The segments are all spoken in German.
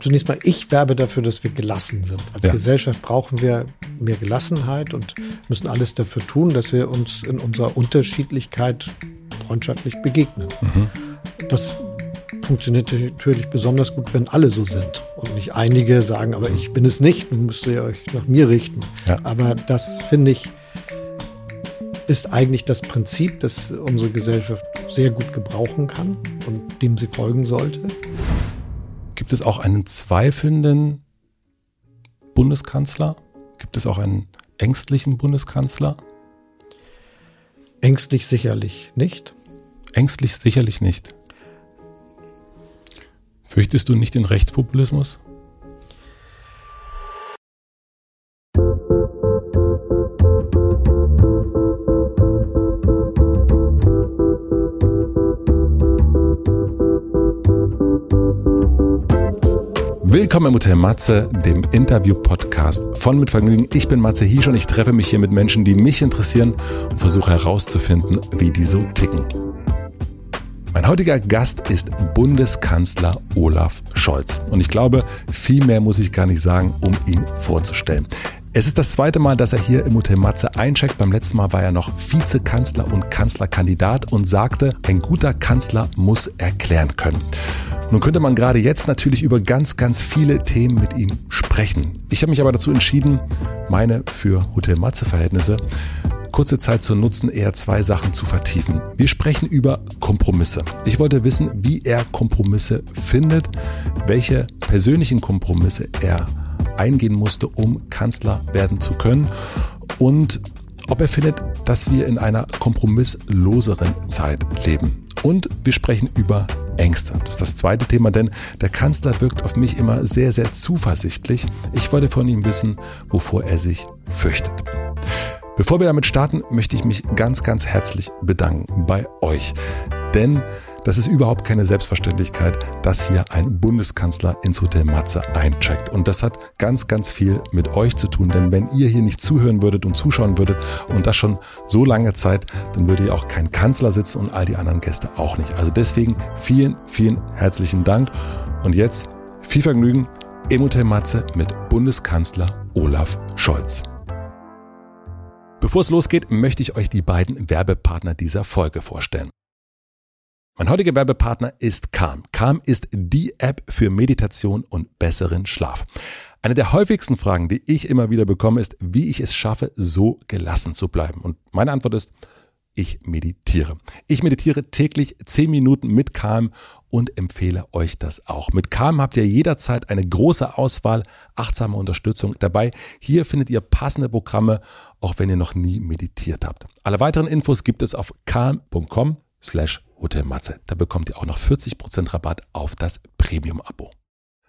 zunächst mal, ich werbe dafür, dass wir gelassen sind. Als ja. Gesellschaft brauchen wir mehr Gelassenheit und müssen alles dafür tun, dass wir uns in unserer Unterschiedlichkeit freundschaftlich begegnen. Mhm. Das funktioniert natürlich besonders gut, wenn alle so sind und nicht einige sagen, aber ich bin es nicht, dann müsst ihr euch nach mir richten. Ja. Aber das finde ich ist eigentlich das Prinzip, das unsere Gesellschaft sehr gut gebrauchen kann und dem sie folgen sollte. Gibt es auch einen zweifelnden Bundeskanzler? Gibt es auch einen ängstlichen Bundeskanzler? Ängstlich sicherlich nicht. Ängstlich sicherlich nicht. Fürchtest du nicht den Rechtspopulismus? Willkommen im Hotel Matze, dem Interview-Podcast von Mit Vergnügen. Ich bin Matze Hiesch und ich treffe mich hier mit Menschen, die mich interessieren und versuche herauszufinden, wie die so ticken. Mein heutiger Gast ist Bundeskanzler Olaf Scholz. Und ich glaube, viel mehr muss ich gar nicht sagen, um ihn vorzustellen. Es ist das zweite Mal, dass er hier im Hotel Matze eincheckt. Beim letzten Mal war er noch Vizekanzler und Kanzlerkandidat und sagte, ein guter Kanzler muss erklären können. Nun könnte man gerade jetzt natürlich über ganz, ganz viele Themen mit ihm sprechen. Ich habe mich aber dazu entschieden, meine für Hotel Matze Verhältnisse kurze Zeit zu nutzen, eher zwei Sachen zu vertiefen. Wir sprechen über Kompromisse. Ich wollte wissen, wie er Kompromisse findet, welche persönlichen Kompromisse er eingehen musste, um Kanzler werden zu können und ob er findet, dass wir in einer kompromissloseren Zeit leben. Und wir sprechen über Ängste. Das ist das zweite Thema, denn der Kanzler wirkt auf mich immer sehr, sehr zuversichtlich. Ich wollte von ihm wissen, wovor er sich fürchtet. Bevor wir damit starten, möchte ich mich ganz, ganz herzlich bedanken bei euch. Denn das ist überhaupt keine Selbstverständlichkeit, dass hier ein Bundeskanzler ins Hotel Matze eincheckt. Und das hat ganz, ganz viel mit euch zu tun. Denn wenn ihr hier nicht zuhören würdet und zuschauen würdet und das schon so lange Zeit, dann würde hier auch kein Kanzler sitzen und all die anderen Gäste auch nicht. Also deswegen vielen, vielen herzlichen Dank. Und jetzt viel Vergnügen im Hotel Matze mit Bundeskanzler Olaf Scholz. Bevor es losgeht, möchte ich euch die beiden Werbepartner dieser Folge vorstellen. Mein heutiger Werbepartner ist Calm. Calm ist die App für Meditation und besseren Schlaf. Eine der häufigsten Fragen, die ich immer wieder bekomme, ist, wie ich es schaffe, so gelassen zu bleiben. Und meine Antwort ist, ich meditiere. Ich meditiere täglich 10 Minuten mit Calm und empfehle euch das auch. Mit Calm habt ihr jederzeit eine große Auswahl achtsamer Unterstützung dabei. Hier findet ihr passende Programme, auch wenn ihr noch nie meditiert habt. Alle weiteren Infos gibt es auf calm.com slash hotelmatze. Da bekommt ihr auch noch 40% Rabatt auf das Premium-Abo.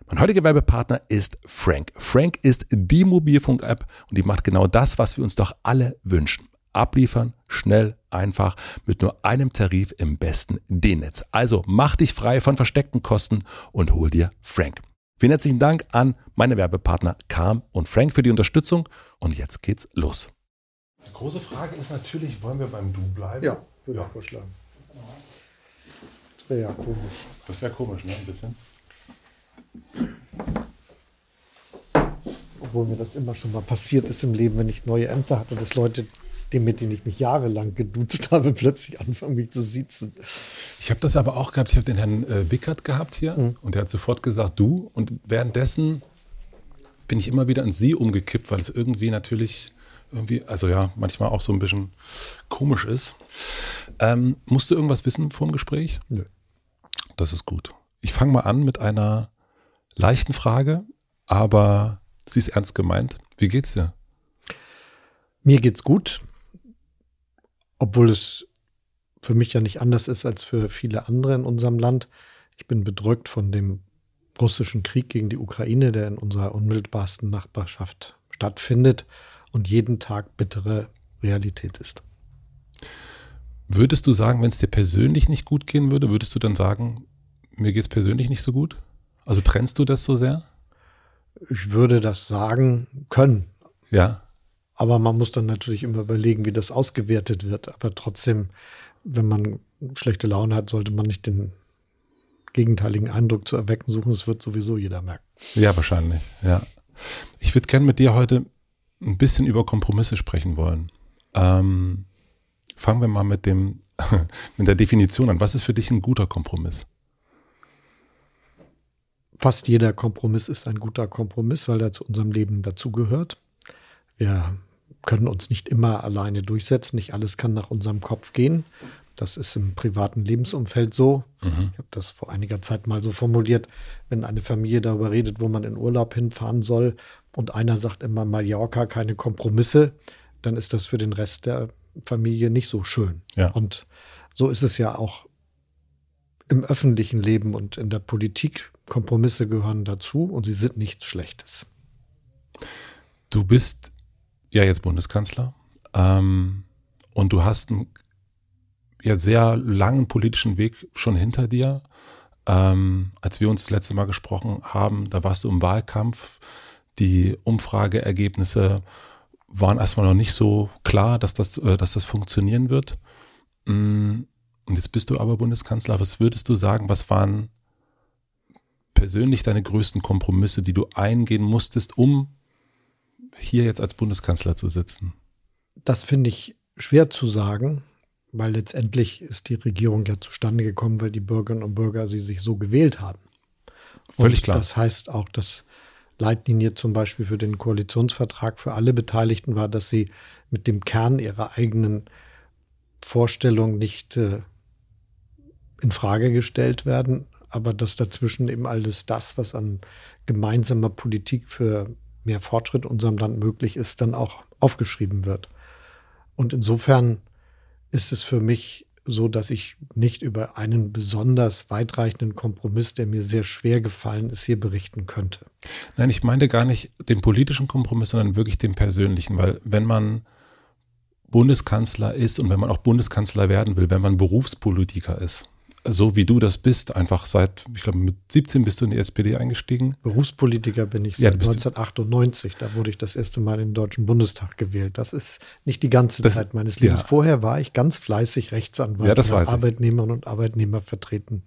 Mein heutiger Werbepartner ist Frank. Frank ist die Mobilfunk-App und die macht genau das, was wir uns doch alle wünschen abliefern, schnell, einfach, mit nur einem Tarif im besten D-Netz. Also mach dich frei von versteckten Kosten und hol dir Frank. Vielen herzlichen Dank an meine Werbepartner Carm und Frank für die Unterstützung und jetzt geht's los. Die große Frage ist natürlich, wollen wir beim Du bleiben? Ja, würde ja. ich vorschlagen. Das wäre ja komisch. Das wäre komisch, ne? Ein bisschen. Obwohl mir das immer schon mal passiert ist im Leben, wenn ich neue Ämter hatte, dass Leute mit dem ich mich jahrelang geduzt habe, plötzlich anfangen, mich zu siezen. Ich habe das aber auch gehabt. Ich habe den Herrn äh, Wickert gehabt hier mhm. und der hat sofort gesagt, du. Und währenddessen bin ich immer wieder an sie umgekippt, weil es irgendwie natürlich irgendwie, also ja, manchmal auch so ein bisschen komisch ist. Ähm, musst du irgendwas wissen vor dem Gespräch? Nö. Das ist gut. Ich fange mal an mit einer leichten Frage, aber sie ist ernst gemeint. Wie geht's dir? Mir geht's gut obwohl es für mich ja nicht anders ist als für viele andere in unserem Land. Ich bin bedrückt von dem russischen Krieg gegen die Ukraine, der in unserer unmittelbarsten Nachbarschaft stattfindet und jeden Tag bittere Realität ist. Würdest du sagen, wenn es dir persönlich nicht gut gehen würde, würdest du dann sagen, mir geht es persönlich nicht so gut? Also trennst du das so sehr? Ich würde das sagen können. Ja. Aber man muss dann natürlich immer überlegen, wie das ausgewertet wird. Aber trotzdem, wenn man schlechte Laune hat, sollte man nicht den gegenteiligen Eindruck zu erwecken suchen. Das wird sowieso jeder merken. Ja, wahrscheinlich, ja. Ich würde gerne mit dir heute ein bisschen über Kompromisse sprechen wollen. Ähm, fangen wir mal mit dem, mit der Definition an. Was ist für dich ein guter Kompromiss? Fast jeder Kompromiss ist ein guter Kompromiss, weil er zu unserem Leben dazugehört. Wir können uns nicht immer alleine durchsetzen. Nicht alles kann nach unserem Kopf gehen. Das ist im privaten Lebensumfeld so. Mhm. Ich habe das vor einiger Zeit mal so formuliert, wenn eine Familie darüber redet, wo man in Urlaub hinfahren soll und einer sagt immer Mallorca, keine Kompromisse, dann ist das für den Rest der Familie nicht so schön. Ja. Und so ist es ja auch im öffentlichen Leben und in der Politik. Kompromisse gehören dazu und sie sind nichts Schlechtes. Du bist ja jetzt Bundeskanzler ähm, und du hast einen ja, sehr langen politischen Weg schon hinter dir. Ähm, als wir uns das letzte Mal gesprochen haben, da warst du im Wahlkampf. Die Umfrageergebnisse waren erstmal noch nicht so klar, dass das, äh, dass das funktionieren wird. Mm, und jetzt bist du aber Bundeskanzler. Was würdest du sagen, was waren persönlich deine größten Kompromisse, die du eingehen musstest, um hier jetzt als Bundeskanzler zu sitzen? Das finde ich schwer zu sagen, weil letztendlich ist die Regierung ja zustande gekommen, weil die Bürgerinnen und Bürger sie sich so gewählt haben. Völlig und klar. Das heißt auch, dass Leitlinie zum Beispiel für den Koalitionsvertrag für alle Beteiligten war, dass sie mit dem Kern ihrer eigenen Vorstellung nicht äh, in Frage gestellt werden, aber dass dazwischen eben alles das, was an gemeinsamer Politik für mehr Fortschritt in unserem Land möglich ist, dann auch aufgeschrieben wird. Und insofern ist es für mich so, dass ich nicht über einen besonders weitreichenden Kompromiss, der mir sehr schwer gefallen ist, hier berichten könnte. Nein, ich meinte gar nicht den politischen Kompromiss, sondern wirklich den persönlichen, weil wenn man Bundeskanzler ist und wenn man auch Bundeskanzler werden will, wenn man Berufspolitiker ist, so wie du das bist, einfach seit, ich glaube, mit 17 bist du in die SPD eingestiegen. Berufspolitiker bin ich seit ja, 1998. Da wurde ich das erste Mal in den Deutschen Bundestag gewählt. Das ist nicht die ganze das, Zeit meines Lebens. Ja. Vorher war ich ganz fleißig Rechtsanwalt, ja, das weiß Arbeitnehmerinnen und Arbeitnehmer vertreten.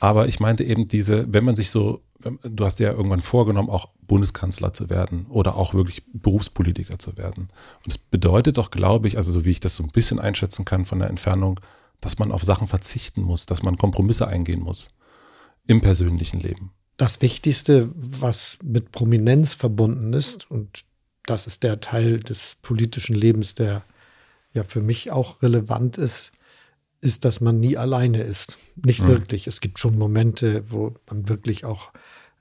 Aber ich meinte eben diese, wenn man sich so, du hast ja irgendwann vorgenommen, auch Bundeskanzler zu werden oder auch wirklich Berufspolitiker zu werden. Und das bedeutet doch, glaube ich, also so wie ich das so ein bisschen einschätzen kann von der Entfernung, dass man auf Sachen verzichten muss, dass man Kompromisse eingehen muss im persönlichen Leben. Das Wichtigste, was mit Prominenz verbunden ist, und das ist der Teil des politischen Lebens, der ja für mich auch relevant ist, ist, dass man nie alleine ist. Nicht mhm. wirklich. Es gibt schon Momente, wo man wirklich auch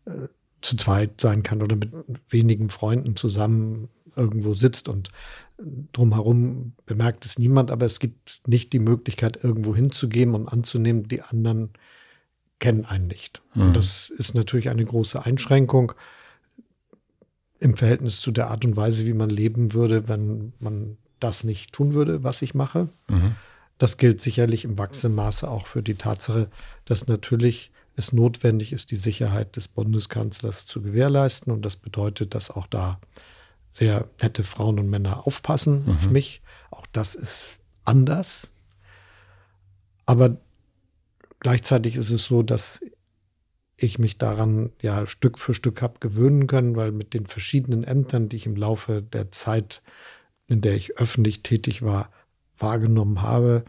äh, zu zweit sein kann oder mit wenigen Freunden zusammen irgendwo sitzt und drumherum bemerkt es niemand, aber es gibt nicht die Möglichkeit, irgendwo hinzugehen und anzunehmen, die anderen kennen einen nicht. Mhm. Und das ist natürlich eine große Einschränkung im Verhältnis zu der Art und Weise, wie man leben würde, wenn man das nicht tun würde, was ich mache. Mhm. Das gilt sicherlich im wachsenden Maße auch für die Tatsache, dass natürlich es notwendig ist, die Sicherheit des Bundeskanzlers zu gewährleisten. Und das bedeutet, dass auch da sehr nette Frauen und Männer aufpassen mhm. auf mich. Auch das ist anders. Aber gleichzeitig ist es so, dass ich mich daran ja Stück für Stück habe gewöhnen können, weil mit den verschiedenen Ämtern, die ich im Laufe der Zeit, in der ich öffentlich tätig war, wahrgenommen habe,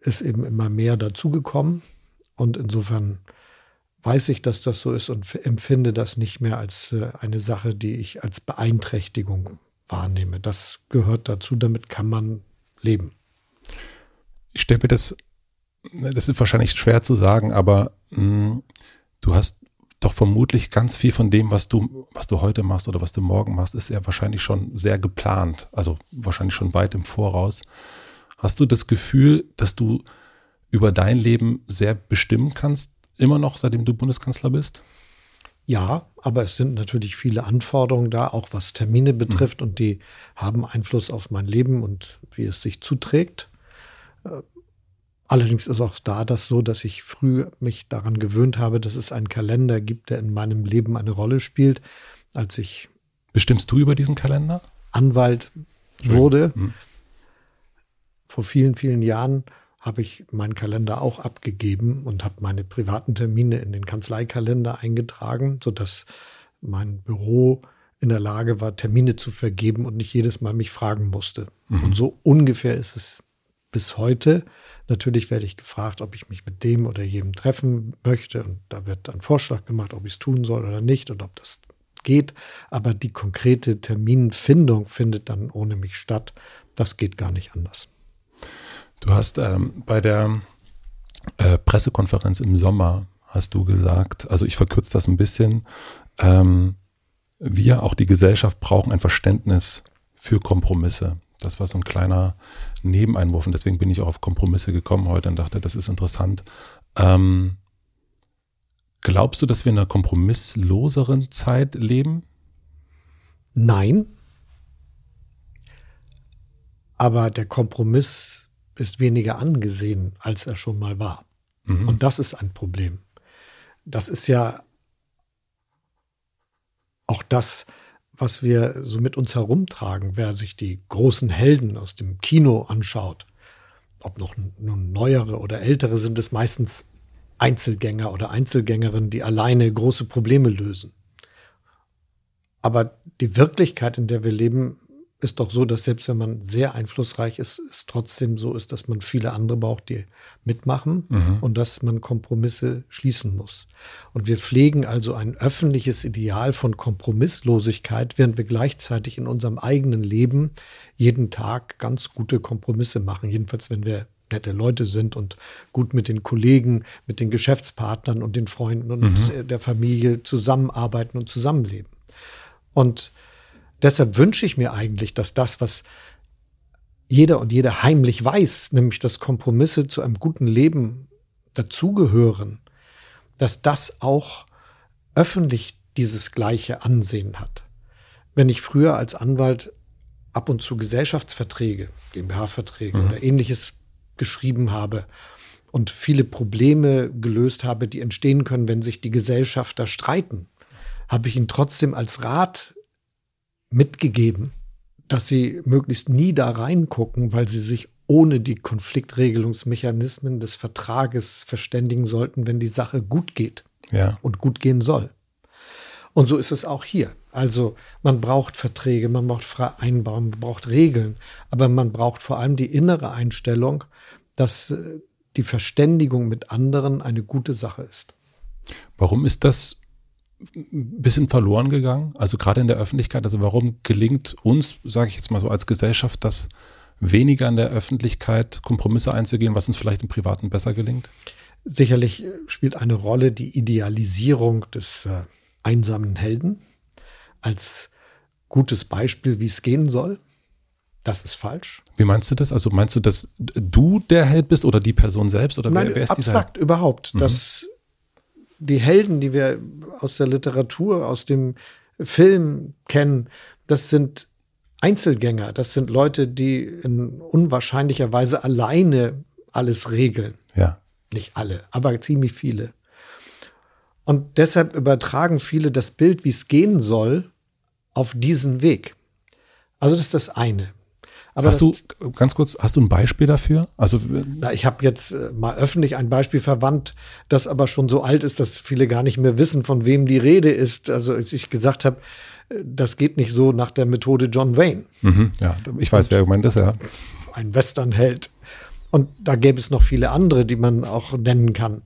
ist eben immer mehr dazugekommen. Und insofern weiß ich, dass das so ist und empfinde das nicht mehr als äh, eine Sache, die ich als Beeinträchtigung wahrnehme. Das gehört dazu, damit kann man leben. Ich stelle mir das, das ist wahrscheinlich schwer zu sagen, aber mh, hm, du hast doch vermutlich ganz viel von dem, was du, was du heute machst oder was du morgen machst, ist ja wahrscheinlich schon sehr geplant, also wahrscheinlich schon weit im Voraus. Hast du das Gefühl, dass du über dein Leben sehr bestimmen kannst, immer noch, seitdem du Bundeskanzler bist? Ja, aber es sind natürlich viele Anforderungen da, auch was Termine betrifft, mhm. und die haben Einfluss auf mein Leben und wie es sich zuträgt. Äh, allerdings ist auch da das so, dass ich früh mich daran gewöhnt habe, dass es einen Kalender gibt, der in meinem Leben eine Rolle spielt. Als ich Bestimmst du über diesen Kalender? Anwalt wurde, mhm. vor vielen, vielen Jahren, habe ich meinen Kalender auch abgegeben und habe meine privaten Termine in den Kanzleikalender eingetragen, sodass mein Büro in der Lage war, Termine zu vergeben und nicht jedes Mal mich fragen musste. Mhm. Und so ungefähr ist es bis heute. Natürlich werde ich gefragt, ob ich mich mit dem oder jedem treffen möchte. Und da wird ein Vorschlag gemacht, ob ich es tun soll oder nicht und ob das geht. Aber die konkrete Terminfindung findet dann ohne mich statt. Das geht gar nicht anders. Du hast ähm, bei der äh, Pressekonferenz im Sommer hast du gesagt, also ich verkürze das ein bisschen, ähm, wir, auch die Gesellschaft, brauchen ein Verständnis für Kompromisse. Das war so ein kleiner Nebeneinwurf und deswegen bin ich auch auf Kompromisse gekommen heute und dachte, das ist interessant. Ähm, glaubst du, dass wir in einer kompromissloseren Zeit leben? Nein. Aber der Kompromiss ist weniger angesehen, als er schon mal war. Mhm. Und das ist ein Problem. Das ist ja auch das, was wir so mit uns herumtragen. Wer sich die großen Helden aus dem Kino anschaut, ob noch nun neuere oder ältere, sind es meistens Einzelgänger oder Einzelgängerinnen, die alleine große Probleme lösen. Aber die Wirklichkeit, in der wir leben, ist doch so, dass selbst wenn man sehr einflussreich ist, es trotzdem so ist, dass man viele andere braucht, die mitmachen mhm. und dass man Kompromisse schließen muss. Und wir pflegen also ein öffentliches Ideal von Kompromisslosigkeit, während wir gleichzeitig in unserem eigenen Leben jeden Tag ganz gute Kompromisse machen. Jedenfalls, wenn wir nette Leute sind und gut mit den Kollegen, mit den Geschäftspartnern und den Freunden und mhm. der Familie zusammenarbeiten und zusammenleben. Und Deshalb wünsche ich mir eigentlich, dass das, was jeder und jede heimlich weiß, nämlich dass Kompromisse zu einem guten Leben dazugehören, dass das auch öffentlich dieses gleiche Ansehen hat. Wenn ich früher als Anwalt ab und zu Gesellschaftsverträge, GmbH-Verträge mhm. oder ähnliches geschrieben habe und viele Probleme gelöst habe, die entstehen können, wenn sich die Gesellschafter streiten, habe ich ihn trotzdem als Rat mitgegeben, dass sie möglichst nie da reingucken, weil sie sich ohne die Konfliktregelungsmechanismen des Vertrages verständigen sollten, wenn die Sache gut geht ja. und gut gehen soll. Und so ist es auch hier. Also man braucht Verträge, man braucht Vereinbarungen, man braucht Regeln, aber man braucht vor allem die innere Einstellung, dass äh, die Verständigung mit anderen eine gute Sache ist. Warum ist das ein bisschen verloren gegangen? Also gerade in der Öffentlichkeit, also warum gelingt uns, sage ich jetzt mal so als Gesellschaft, das weniger in der Öffentlichkeit Kompromisse einzugehen, was uns vielleicht im Privaten besser gelingt? Sicherlich spielt eine Rolle die Idealisierung des äh, einsamen Helden als gutes Beispiel, wie es gehen soll. Das ist falsch. Wie meinst du das? Also meinst du, dass du der Held bist oder die Person selbst oder Nein, wer, wer ist abstrakt dieser? überhaupt. Mhm. Das die Helden, die wir aus der Literatur, aus dem Film kennen, das sind Einzelgänger, das sind Leute, die in unwahrscheinlicher Weise alleine alles regeln. Ja. Nicht alle, aber ziemlich viele. Und deshalb übertragen viele das Bild, wie es gehen soll, auf diesen Weg. Also das ist das eine. Aber hast du, ganz kurz, hast du ein Beispiel dafür? Also, na, ich habe jetzt äh, mal öffentlich ein Beispiel verwandt, das aber schon so alt ist, dass viele gar nicht mehr wissen, von wem die Rede ist. Also als ich gesagt habe, äh, das geht nicht so nach der Methode John Wayne. Mhm, ja, ich weiß, Und wer gemeint ist, ja. Ein Westernheld. Und da gäbe es noch viele andere, die man auch nennen kann.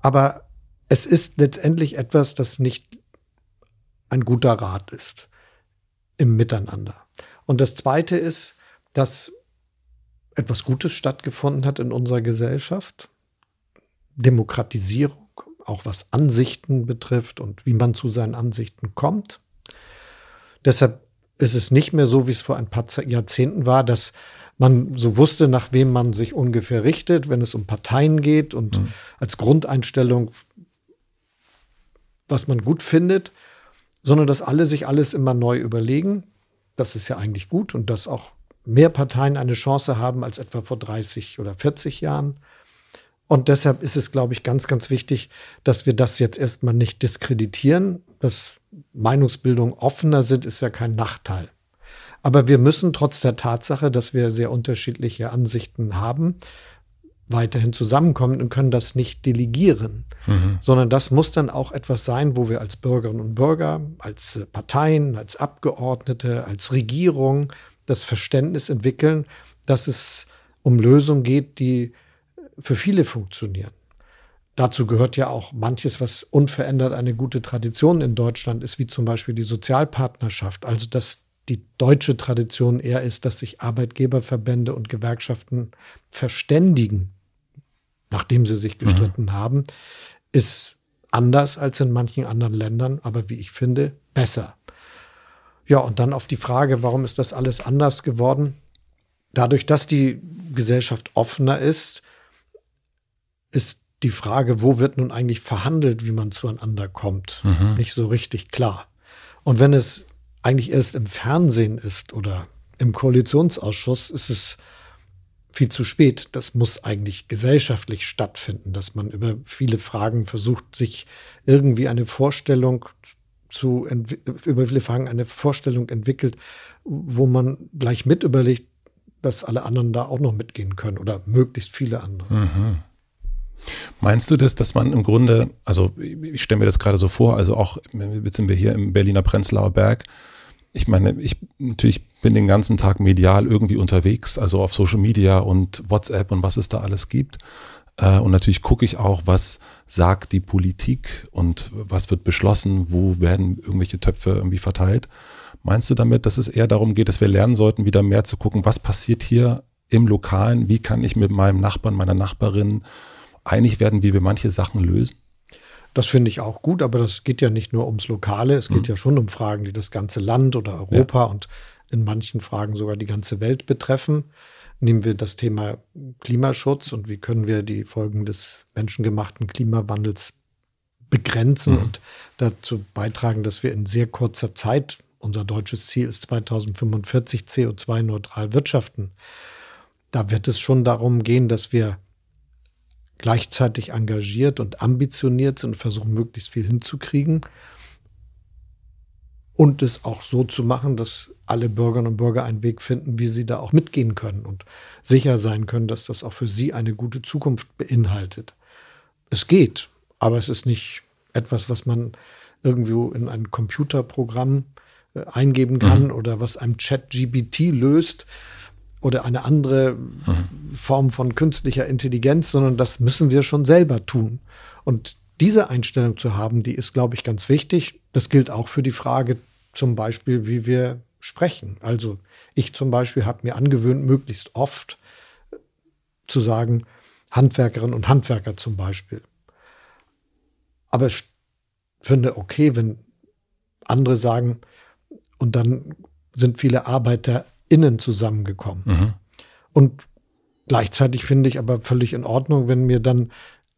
Aber es ist letztendlich etwas, das nicht ein guter Rat ist im Miteinander. Und das Zweite ist, dass etwas Gutes stattgefunden hat in unserer Gesellschaft. Demokratisierung, auch was Ansichten betrifft und wie man zu seinen Ansichten kommt. Deshalb ist es nicht mehr so, wie es vor ein paar Jahrzehnten war, dass man so wusste, nach wem man sich ungefähr richtet, wenn es um Parteien geht und mhm. als Grundeinstellung, was man gut findet, sondern dass alle sich alles immer neu überlegen das ist ja eigentlich gut und dass auch mehr Parteien eine Chance haben als etwa vor 30 oder 40 Jahren. Und deshalb ist es, glaube ich, ganz, ganz wichtig, dass wir das jetzt erstmal nicht diskreditieren. Dass Meinungsbildung offener sind, ist ja kein Nachteil. Aber wir müssen trotz der Tatsache, dass wir sehr unterschiedliche Ansichten haben, weiterhin zusammenkommen und können das nicht delegieren, mhm. sondern das muss dann auch etwas sein, wo wir als Bürgerinnen und Bürger, als äh, Parteien, als Abgeordnete, als Regierung das Verständnis entwickeln, dass es um Lösungen geht, die für viele funktionieren. Dazu gehört ja auch manches, was unverändert eine gute Tradition in Deutschland ist, wie zum Beispiel die Sozialpartnerschaft. Also, dass die deutsche Tradition eher ist, dass sich Arbeitgeberverbände und Gewerkschaften verständigen nachdem sie sich gestritten mhm. haben, ist anders als in manchen anderen Ländern, aber wie ich finde, besser. Ja, und dann auf die Frage, warum ist das alles anders geworden? Dadurch, dass die Gesellschaft offener ist, ist die Frage, wo wird nun eigentlich verhandelt, wie man zueinander kommt, mhm. nicht so richtig klar. Und wenn es eigentlich erst im Fernsehen ist oder im Koalitionsausschuss, ist es viel zu spät. Das muss eigentlich gesellschaftlich stattfinden, dass man über viele Fragen versucht, sich irgendwie eine Vorstellung zu, über viele Fragen eine Vorstellung entwickelt, wo man gleich mit überlegt, dass alle anderen da auch noch mitgehen können oder möglichst viele andere. Mhm. Meinst du das, dass man im Grunde, also ich stelle mir das gerade so vor, also auch, jetzt sind wir hier im Berliner Prenzlauer Berg, ich meine, ich natürlich bin den ganzen Tag medial irgendwie unterwegs, also auf Social Media und WhatsApp und was es da alles gibt. Äh, und natürlich gucke ich auch, was sagt die Politik und was wird beschlossen, wo werden irgendwelche Töpfe irgendwie verteilt. Meinst du damit, dass es eher darum geht, dass wir lernen sollten, wieder mehr zu gucken, was passiert hier im Lokalen, wie kann ich mit meinem Nachbarn, meiner Nachbarin einig werden, wie wir manche Sachen lösen? Das finde ich auch gut, aber das geht ja nicht nur ums Lokale, es geht mhm. ja schon um Fragen, die das ganze Land oder Europa ja. und in manchen Fragen sogar die ganze Welt betreffen. Nehmen wir das Thema Klimaschutz und wie können wir die Folgen des menschengemachten Klimawandels begrenzen mhm. und dazu beitragen, dass wir in sehr kurzer Zeit, unser deutsches Ziel ist 2045 CO2-neutral wirtschaften. Da wird es schon darum gehen, dass wir gleichzeitig engagiert und ambitioniert sind und versuchen, möglichst viel hinzukriegen. Und es auch so zu machen, dass alle Bürgerinnen und Bürger einen Weg finden, wie sie da auch mitgehen können und sicher sein können, dass das auch für sie eine gute Zukunft beinhaltet. Es geht, aber es ist nicht etwas, was man irgendwo in ein Computerprogramm äh, eingeben kann mhm. oder was einem Chat-GBT löst, oder eine andere mhm. Form von künstlicher Intelligenz, sondern das müssen wir schon selber tun. Und diese Einstellung zu haben, die ist, glaube ich, ganz wichtig. Das gilt auch für die Frage zum Beispiel, wie wir sprechen. Also ich zum Beispiel habe mir angewöhnt, möglichst oft zu sagen, Handwerkerinnen und Handwerker zum Beispiel. Aber ich finde okay, wenn andere sagen, und dann sind viele Arbeiter innen zusammengekommen. Mhm. Und gleichzeitig finde ich aber völlig in Ordnung, wenn mir dann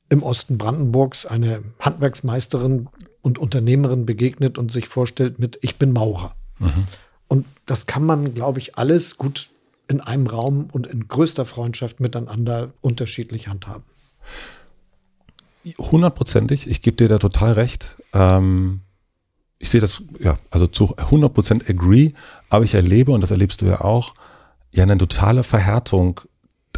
im Osten Brandenburgs eine Handwerksmeisterin und Unternehmerin begegnet und sich vorstellt mit Ich bin Maurer. Mhm. Und das kann man, glaube ich, alles gut in einem Raum und in größter Freundschaft miteinander unterschiedlich handhaben. Hundertprozentig, ich gebe dir da total recht. Ähm, ich sehe das, ja, also zu 100% agree, aber ich erlebe, und das erlebst du ja auch, ja eine totale Verhärtung.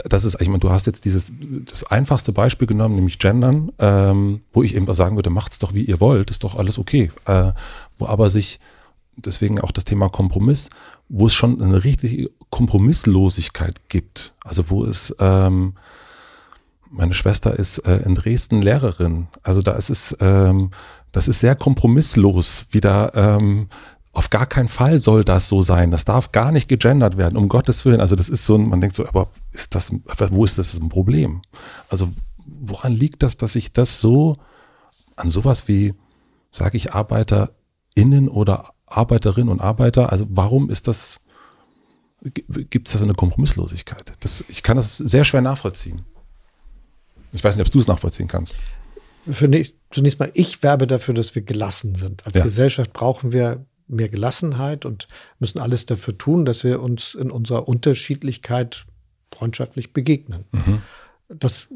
Das ist, ich meine, du hast jetzt dieses, das einfachste Beispiel genommen, nämlich Gendern, ähm, wo ich eben sagen würde, macht's doch wie ihr wollt, ist doch alles okay. Äh, wo aber sich, deswegen auch das Thema Kompromiss, wo es schon eine richtige Kompromisslosigkeit gibt. Also wo es, ähm, meine Schwester ist äh, in Dresden Lehrerin. Also da ist es, ähm, das ist sehr kompromisslos, wieder ähm, auf gar keinen Fall soll das so sein. Das darf gar nicht gegendert werden, um Gottes Willen. Also das ist so, man denkt so, aber ist das, wo ist das ein Problem? Also woran liegt das, dass sich das so an sowas wie, sage ich, ArbeiterInnen oder Arbeiterinnen und Arbeiter, also warum ist das, gibt es da so eine Kompromisslosigkeit? Das, ich kann das sehr schwer nachvollziehen. Ich weiß nicht, ob du es nachvollziehen kannst. Für, zunächst mal, ich werbe dafür, dass wir gelassen sind. Als ja. Gesellschaft brauchen wir mehr Gelassenheit und müssen alles dafür tun, dass wir uns in unserer Unterschiedlichkeit freundschaftlich begegnen. Mhm. Das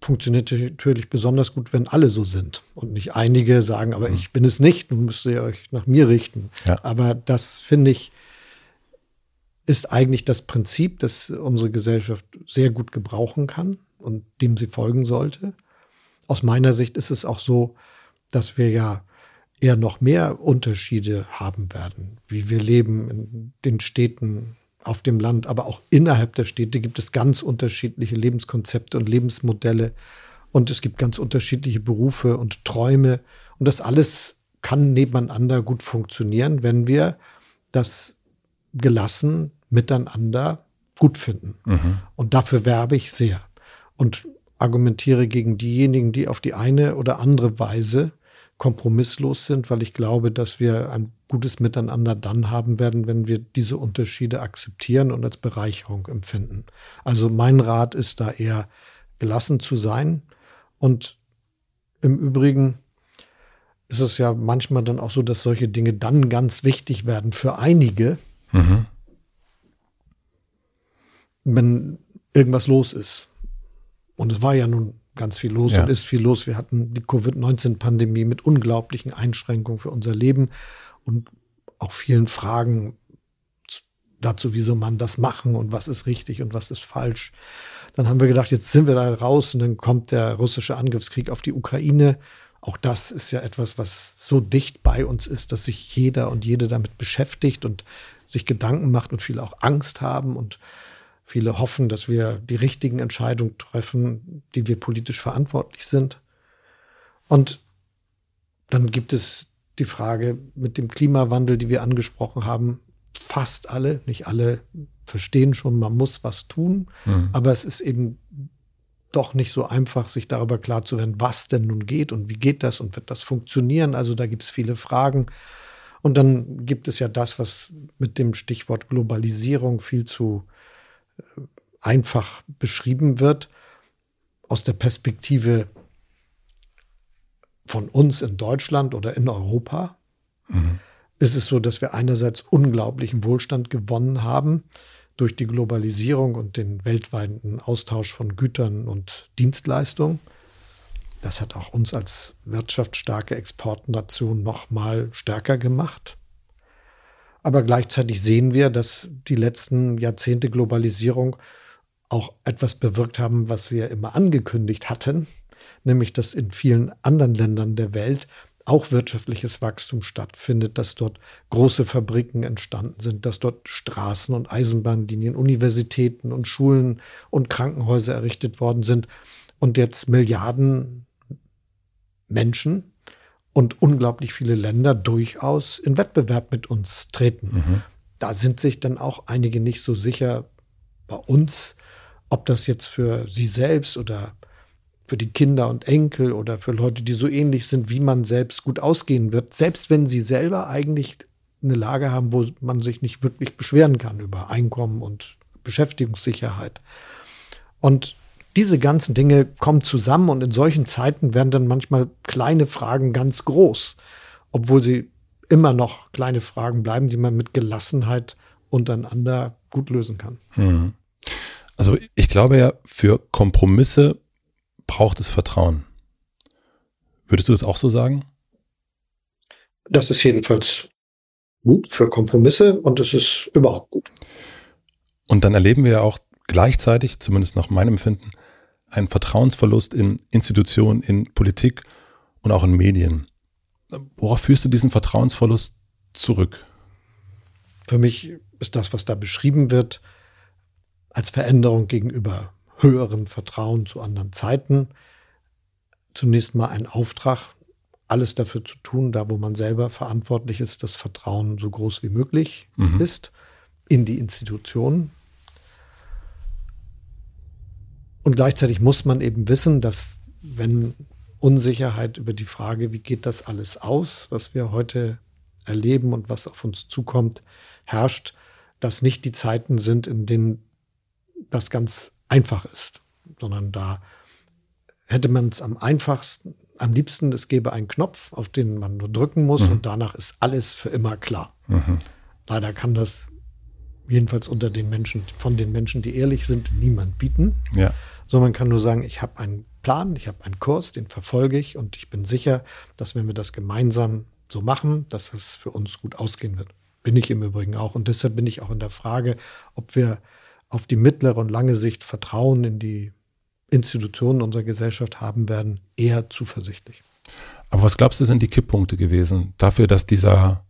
funktioniert natürlich besonders gut, wenn alle so sind und nicht einige sagen, aber mhm. ich bin es nicht, nun müsst ihr euch nach mir richten. Ja. Aber das finde ich ist eigentlich das Prinzip, das unsere Gesellschaft sehr gut gebrauchen kann und dem sie folgen sollte. Aus meiner Sicht ist es auch so, dass wir ja eher noch mehr Unterschiede haben werden, wie wir leben in den Städten, auf dem Land, aber auch innerhalb der Städte gibt es ganz unterschiedliche Lebenskonzepte und Lebensmodelle und es gibt ganz unterschiedliche Berufe und Träume und das alles kann nebeneinander gut funktionieren, wenn wir das gelassen miteinander gut finden. Mhm. Und dafür werbe ich sehr und argumentiere gegen diejenigen, die auf die eine oder andere Weise kompromisslos sind, weil ich glaube, dass wir ein gutes Miteinander dann haben werden, wenn wir diese Unterschiede akzeptieren und als Bereicherung empfinden. Also mein Rat ist da eher gelassen zu sein. Und im Übrigen ist es ja manchmal dann auch so, dass solche Dinge dann ganz wichtig werden für einige, mhm. wenn irgendwas los ist. Und es war ja nun ganz viel los ja. und ist viel los. Wir hatten die Covid-19-Pandemie mit unglaublichen Einschränkungen für unser Leben und auch vielen Fragen dazu, wie soll man das machen und was ist richtig und was ist falsch. Dann haben wir gedacht, jetzt sind wir da raus und dann kommt der russische Angriffskrieg auf die Ukraine. Auch das ist ja etwas, was so dicht bei uns ist, dass sich jeder und jede damit beschäftigt und sich Gedanken macht und viele auch Angst haben und Viele hoffen, dass wir die richtigen Entscheidungen treffen, die wir politisch verantwortlich sind. Und dann gibt es die Frage mit dem Klimawandel, die wir angesprochen haben. Fast alle, nicht alle verstehen schon, man muss was tun. Mhm. Aber es ist eben doch nicht so einfach, sich darüber klar zu werden, was denn nun geht und wie geht das und wird das funktionieren. Also da gibt es viele Fragen. Und dann gibt es ja das, was mit dem Stichwort Globalisierung viel zu einfach beschrieben wird aus der Perspektive von uns in Deutschland oder in Europa, mhm. ist es so, dass wir einerseits unglaublichen Wohlstand gewonnen haben durch die Globalisierung und den weltweiten Austausch von Gütern und Dienstleistungen. Das hat auch uns als wirtschaftsstarke Exportnation noch mal stärker gemacht. Aber gleichzeitig sehen wir, dass die letzten Jahrzehnte Globalisierung auch etwas bewirkt haben, was wir immer angekündigt hatten, nämlich dass in vielen anderen Ländern der Welt auch wirtschaftliches Wachstum stattfindet, dass dort große Fabriken entstanden sind, dass dort Straßen und Eisenbahnlinien, Universitäten und Schulen und Krankenhäuser errichtet worden sind und jetzt Milliarden Menschen und unglaublich viele Länder durchaus in Wettbewerb mit uns treten. Mhm. Da sind sich dann auch einige nicht so sicher bei uns, ob das jetzt für sie selbst oder für die Kinder und Enkel oder für Leute, die so ähnlich sind, wie man selbst gut ausgehen wird, selbst wenn sie selber eigentlich eine Lage haben, wo man sich nicht wirklich beschweren kann über Einkommen und Beschäftigungssicherheit. Und diese ganzen Dinge kommen zusammen und in solchen Zeiten werden dann manchmal kleine Fragen ganz groß, obwohl sie immer noch kleine Fragen bleiben, die man mit Gelassenheit untereinander gut lösen kann. Mhm. Also ich glaube ja, für Kompromisse braucht es Vertrauen. Würdest du das auch so sagen? Das ist jedenfalls gut für Kompromisse und es ist überhaupt gut. Und dann erleben wir ja auch gleichzeitig, zumindest nach meinem Empfinden, ein Vertrauensverlust in Institutionen, in Politik und auch in Medien. Worauf führst du diesen Vertrauensverlust zurück? Für mich ist das, was da beschrieben wird, als Veränderung gegenüber höherem Vertrauen zu anderen Zeiten zunächst mal ein Auftrag, alles dafür zu tun, da wo man selber verantwortlich ist, dass Vertrauen so groß wie möglich mhm. ist in die Institutionen, Und gleichzeitig muss man eben wissen, dass wenn Unsicherheit über die Frage, wie geht das alles aus, was wir heute erleben und was auf uns zukommt, herrscht, dass nicht die Zeiten sind, in denen das ganz einfach ist, sondern da hätte man es am einfachsten, am liebsten, es gäbe einen Knopf, auf den man nur drücken muss mhm. und danach ist alles für immer klar. Mhm. Leider kann das jedenfalls unter den Menschen, von den Menschen, die ehrlich sind, niemand bieten. Ja sondern man kann nur sagen, ich habe einen Plan, ich habe einen Kurs, den verfolge ich und ich bin sicher, dass wenn wir das gemeinsam so machen, dass es für uns gut ausgehen wird. Bin ich im Übrigen auch. Und deshalb bin ich auch in der Frage, ob wir auf die mittlere und lange Sicht Vertrauen in die Institutionen unserer Gesellschaft haben werden, eher zuversichtlich. Aber was glaubst du, sind die Kipppunkte gewesen dafür, dass dieser,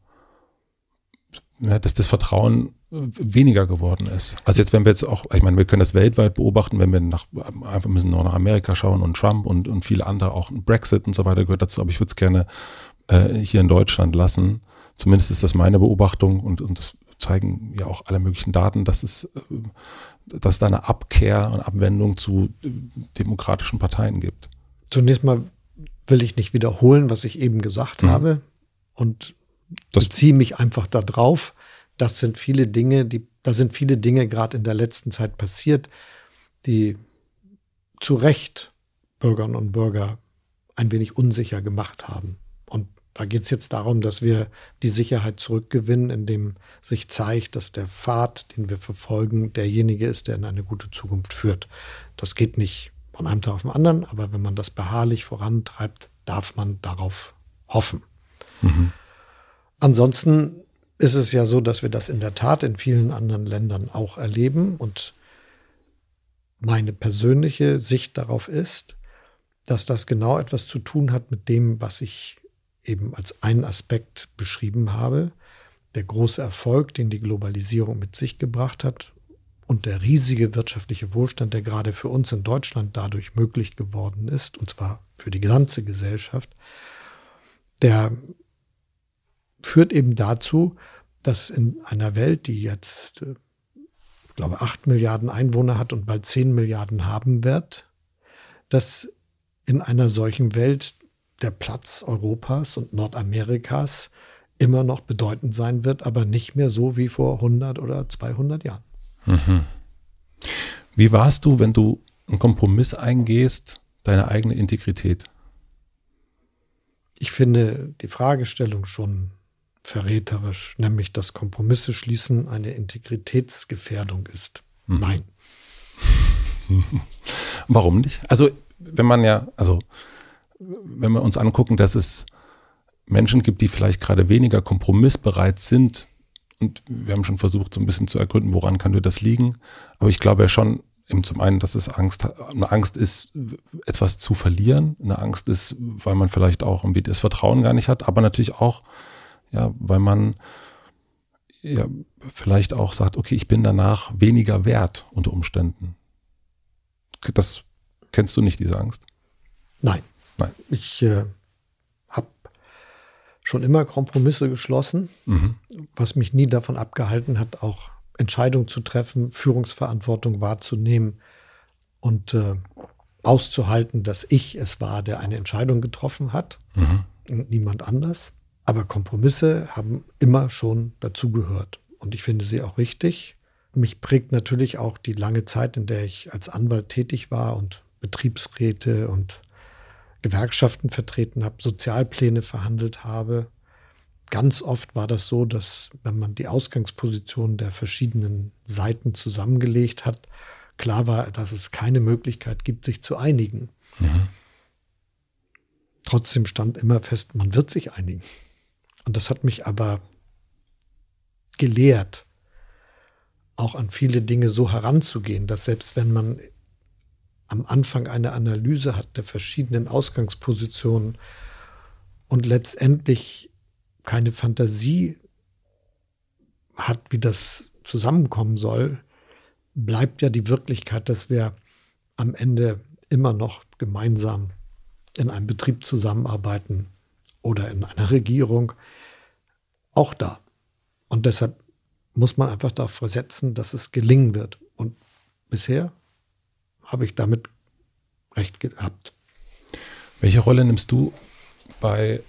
dass das Vertrauen weniger geworden ist? Also jetzt, wenn wir jetzt auch, ich meine, wir können das weltweit beobachten, wenn wir nach, einfach müssen nur nach Amerika schauen und Trump und, und viele andere, auch Brexit und so weiter gehört dazu, aber ich würde es gerne äh, hier in Deutschland lassen. Zumindest ist das meine Beobachtung und, und das zeigen ja auch alle möglichen Daten, dass es, äh, dass da eine Abkehr und Abwendung zu äh, demokratischen Parteien gibt. Zunächst mal will ich nicht wiederholen, was ich eben gesagt mhm. habe und das beziehe mich einfach darauf. Das sind viele Dinge, die, da sind viele Dinge gerade in der letzten Zeit passiert, die zu Recht Bürgerinnen und Bürger ein wenig unsicher gemacht haben. Und da geht es jetzt darum, dass wir die Sicherheit zurückgewinnen, indem sich zeigt, dass der Pfad, den wir verfolgen, derjenige ist, der in eine gute Zukunft führt. Das geht nicht von einem Tag auf den anderen, aber wenn man das beharrlich vorantreibt, darf man darauf hoffen. Mhm. Ansonsten ist es ja so, dass wir das in der Tat in vielen anderen Ländern auch erleben und meine persönliche Sicht darauf ist, dass das genau etwas zu tun hat mit dem, was ich eben als einen Aspekt beschrieben habe. Der große Erfolg, den die Globalisierung mit sich gebracht hat und der riesige wirtschaftliche Wohlstand, der gerade für uns in Deutschland dadurch möglich geworden ist, und zwar für die ganze Gesellschaft, der führt eben dazu, dass in einer Welt, die jetzt, ich glaube, acht Milliarden Einwohner hat und bald zehn Milliarden haben wird, dass in einer solchen Welt der Platz Europas und Nordamerikas immer noch bedeutend sein wird, aber nicht mehr so wie vor 100 oder 200 Jahren. Mhm. Wie warst du, wenn du einen Kompromiss eingehst, deine eigene Integrität? Ich finde die Fragestellung schon verräterisch, nämlich dass Kompromisse schließen eine Integritätsgefährdung ist. Mhm. Nein. Warum nicht? Also, wenn man ja, also, wenn wir uns angucken, dass es Menschen gibt, die vielleicht gerade weniger kompromissbereit sind, und wir haben schon versucht, so ein bisschen zu ergründen, woran könnte das liegen. Aber ich glaube ja schon, eben zum einen, dass es Angst, eine Angst ist, etwas zu verlieren. Eine Angst ist, weil man vielleicht auch irgendwie das Vertrauen gar nicht hat, aber natürlich auch, ja, weil man ja, vielleicht auch sagt, okay, ich bin danach weniger wert unter Umständen. Das kennst du nicht, diese Angst? Nein. Nein. Ich äh, schon immer Kompromisse geschlossen, mhm. was mich nie davon abgehalten hat, auch Entscheidungen zu treffen, Führungsverantwortung wahrzunehmen und äh, auszuhalten, dass ich es war, der eine Entscheidung getroffen hat mhm. und niemand anders. Aber Kompromisse haben immer schon dazugehört. Und ich finde sie auch richtig. Mich prägt natürlich auch die lange Zeit, in der ich als Anwalt tätig war und Betriebsräte und Gewerkschaften vertreten habe, Sozialpläne verhandelt habe. Ganz oft war das so, dass wenn man die Ausgangspositionen der verschiedenen Seiten zusammengelegt hat, klar war, dass es keine Möglichkeit gibt, sich zu einigen. Mhm. Trotzdem stand immer fest, man wird sich einigen. Und das hat mich aber gelehrt, auch an viele Dinge so heranzugehen, dass selbst wenn man am Anfang eine Analyse hat der verschiedenen Ausgangspositionen und letztendlich keine Fantasie hat, wie das zusammenkommen soll, bleibt ja die Wirklichkeit, dass wir am Ende immer noch gemeinsam in einem Betrieb zusammenarbeiten oder in einer Regierung auch da. Und deshalb muss man einfach darauf versetzen, dass es gelingen wird. Und bisher habe ich damit recht gehabt. Welche Rolle nimmst du bei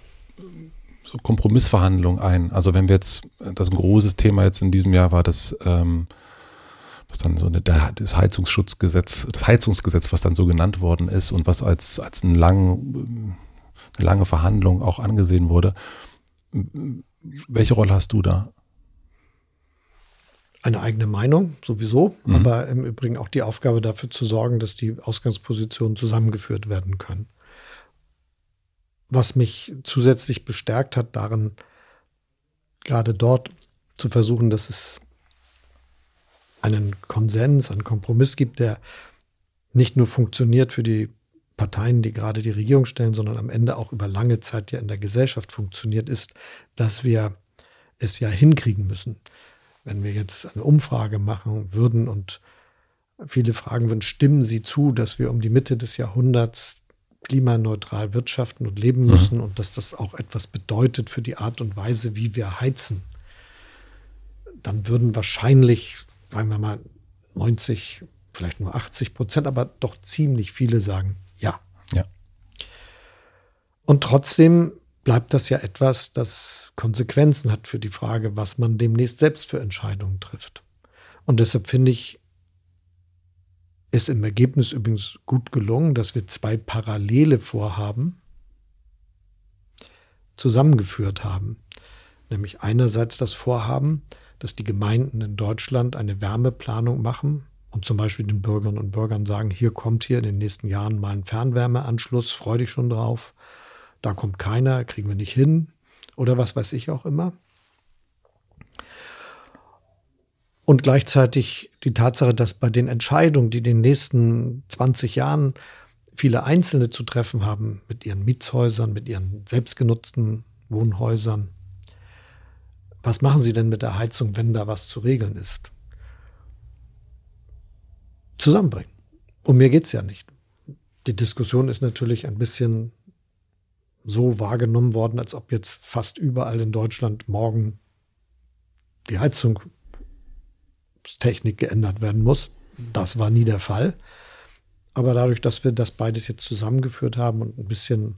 so Kompromissverhandlungen ein? Also wenn wir jetzt, das ein großes Thema jetzt in diesem Jahr war, das, ähm, was dann so eine, das Heizungsschutzgesetz, das Heizungsgesetz, was dann so genannt worden ist und was als, als ein lang, eine lange Verhandlung auch angesehen wurde. Welche Rolle hast du da? eine eigene Meinung, sowieso, mhm. aber im Übrigen auch die Aufgabe dafür zu sorgen, dass die Ausgangspositionen zusammengeführt werden können. Was mich zusätzlich bestärkt hat darin, gerade dort zu versuchen, dass es einen Konsens, einen Kompromiss gibt, der nicht nur funktioniert für die Parteien, die gerade die Regierung stellen, sondern am Ende auch über lange Zeit ja in der Gesellschaft funktioniert, ist, dass wir es ja hinkriegen müssen. Wenn wir jetzt eine Umfrage machen würden und viele fragen würden, stimmen Sie zu, dass wir um die Mitte des Jahrhunderts klimaneutral wirtschaften und leben mhm. müssen mhm. und dass das auch etwas bedeutet für die Art und Weise, wie wir heizen, dann würden wahrscheinlich, sagen wir mal, 90, vielleicht nur 80 Prozent, aber doch ziemlich viele sagen, ja. Ja. Und trotzdem bleibt das ja etwas, das Konsequenzen hat für die Frage, was man demnächst selbst für Entscheidungen trifft. Und deshalb finde ich, ist im Ergebnis übrigens gut gelungen, dass wir zwei parallele Vorhaben zusammengeführt haben. Nämlich einerseits das Vorhaben, dass die Gemeinden in Deutschland eine Wärmeplanung machen und zum Beispiel den Bürgerinnen und Bürgern sagen, hier kommt hier in den nächsten Jahren mal ein Fernwärmeanschluss, freu dich schon drauf. Da kommt keiner, kriegen wir nicht hin oder was weiß ich auch immer. Und gleichzeitig die Tatsache, dass bei den Entscheidungen, die in den nächsten 20 Jahren viele Einzelne zu treffen haben, mit ihren Mietshäusern, mit ihren selbstgenutzten Wohnhäusern, was machen sie denn mit der Heizung, wenn da was zu regeln ist? Zusammenbringen. Um mir geht es ja nicht. Die Diskussion ist natürlich ein bisschen so wahrgenommen worden, als ob jetzt fast überall in Deutschland morgen die Heizungstechnik geändert werden muss. Das war nie der Fall. Aber dadurch, dass wir das beides jetzt zusammengeführt haben und ein bisschen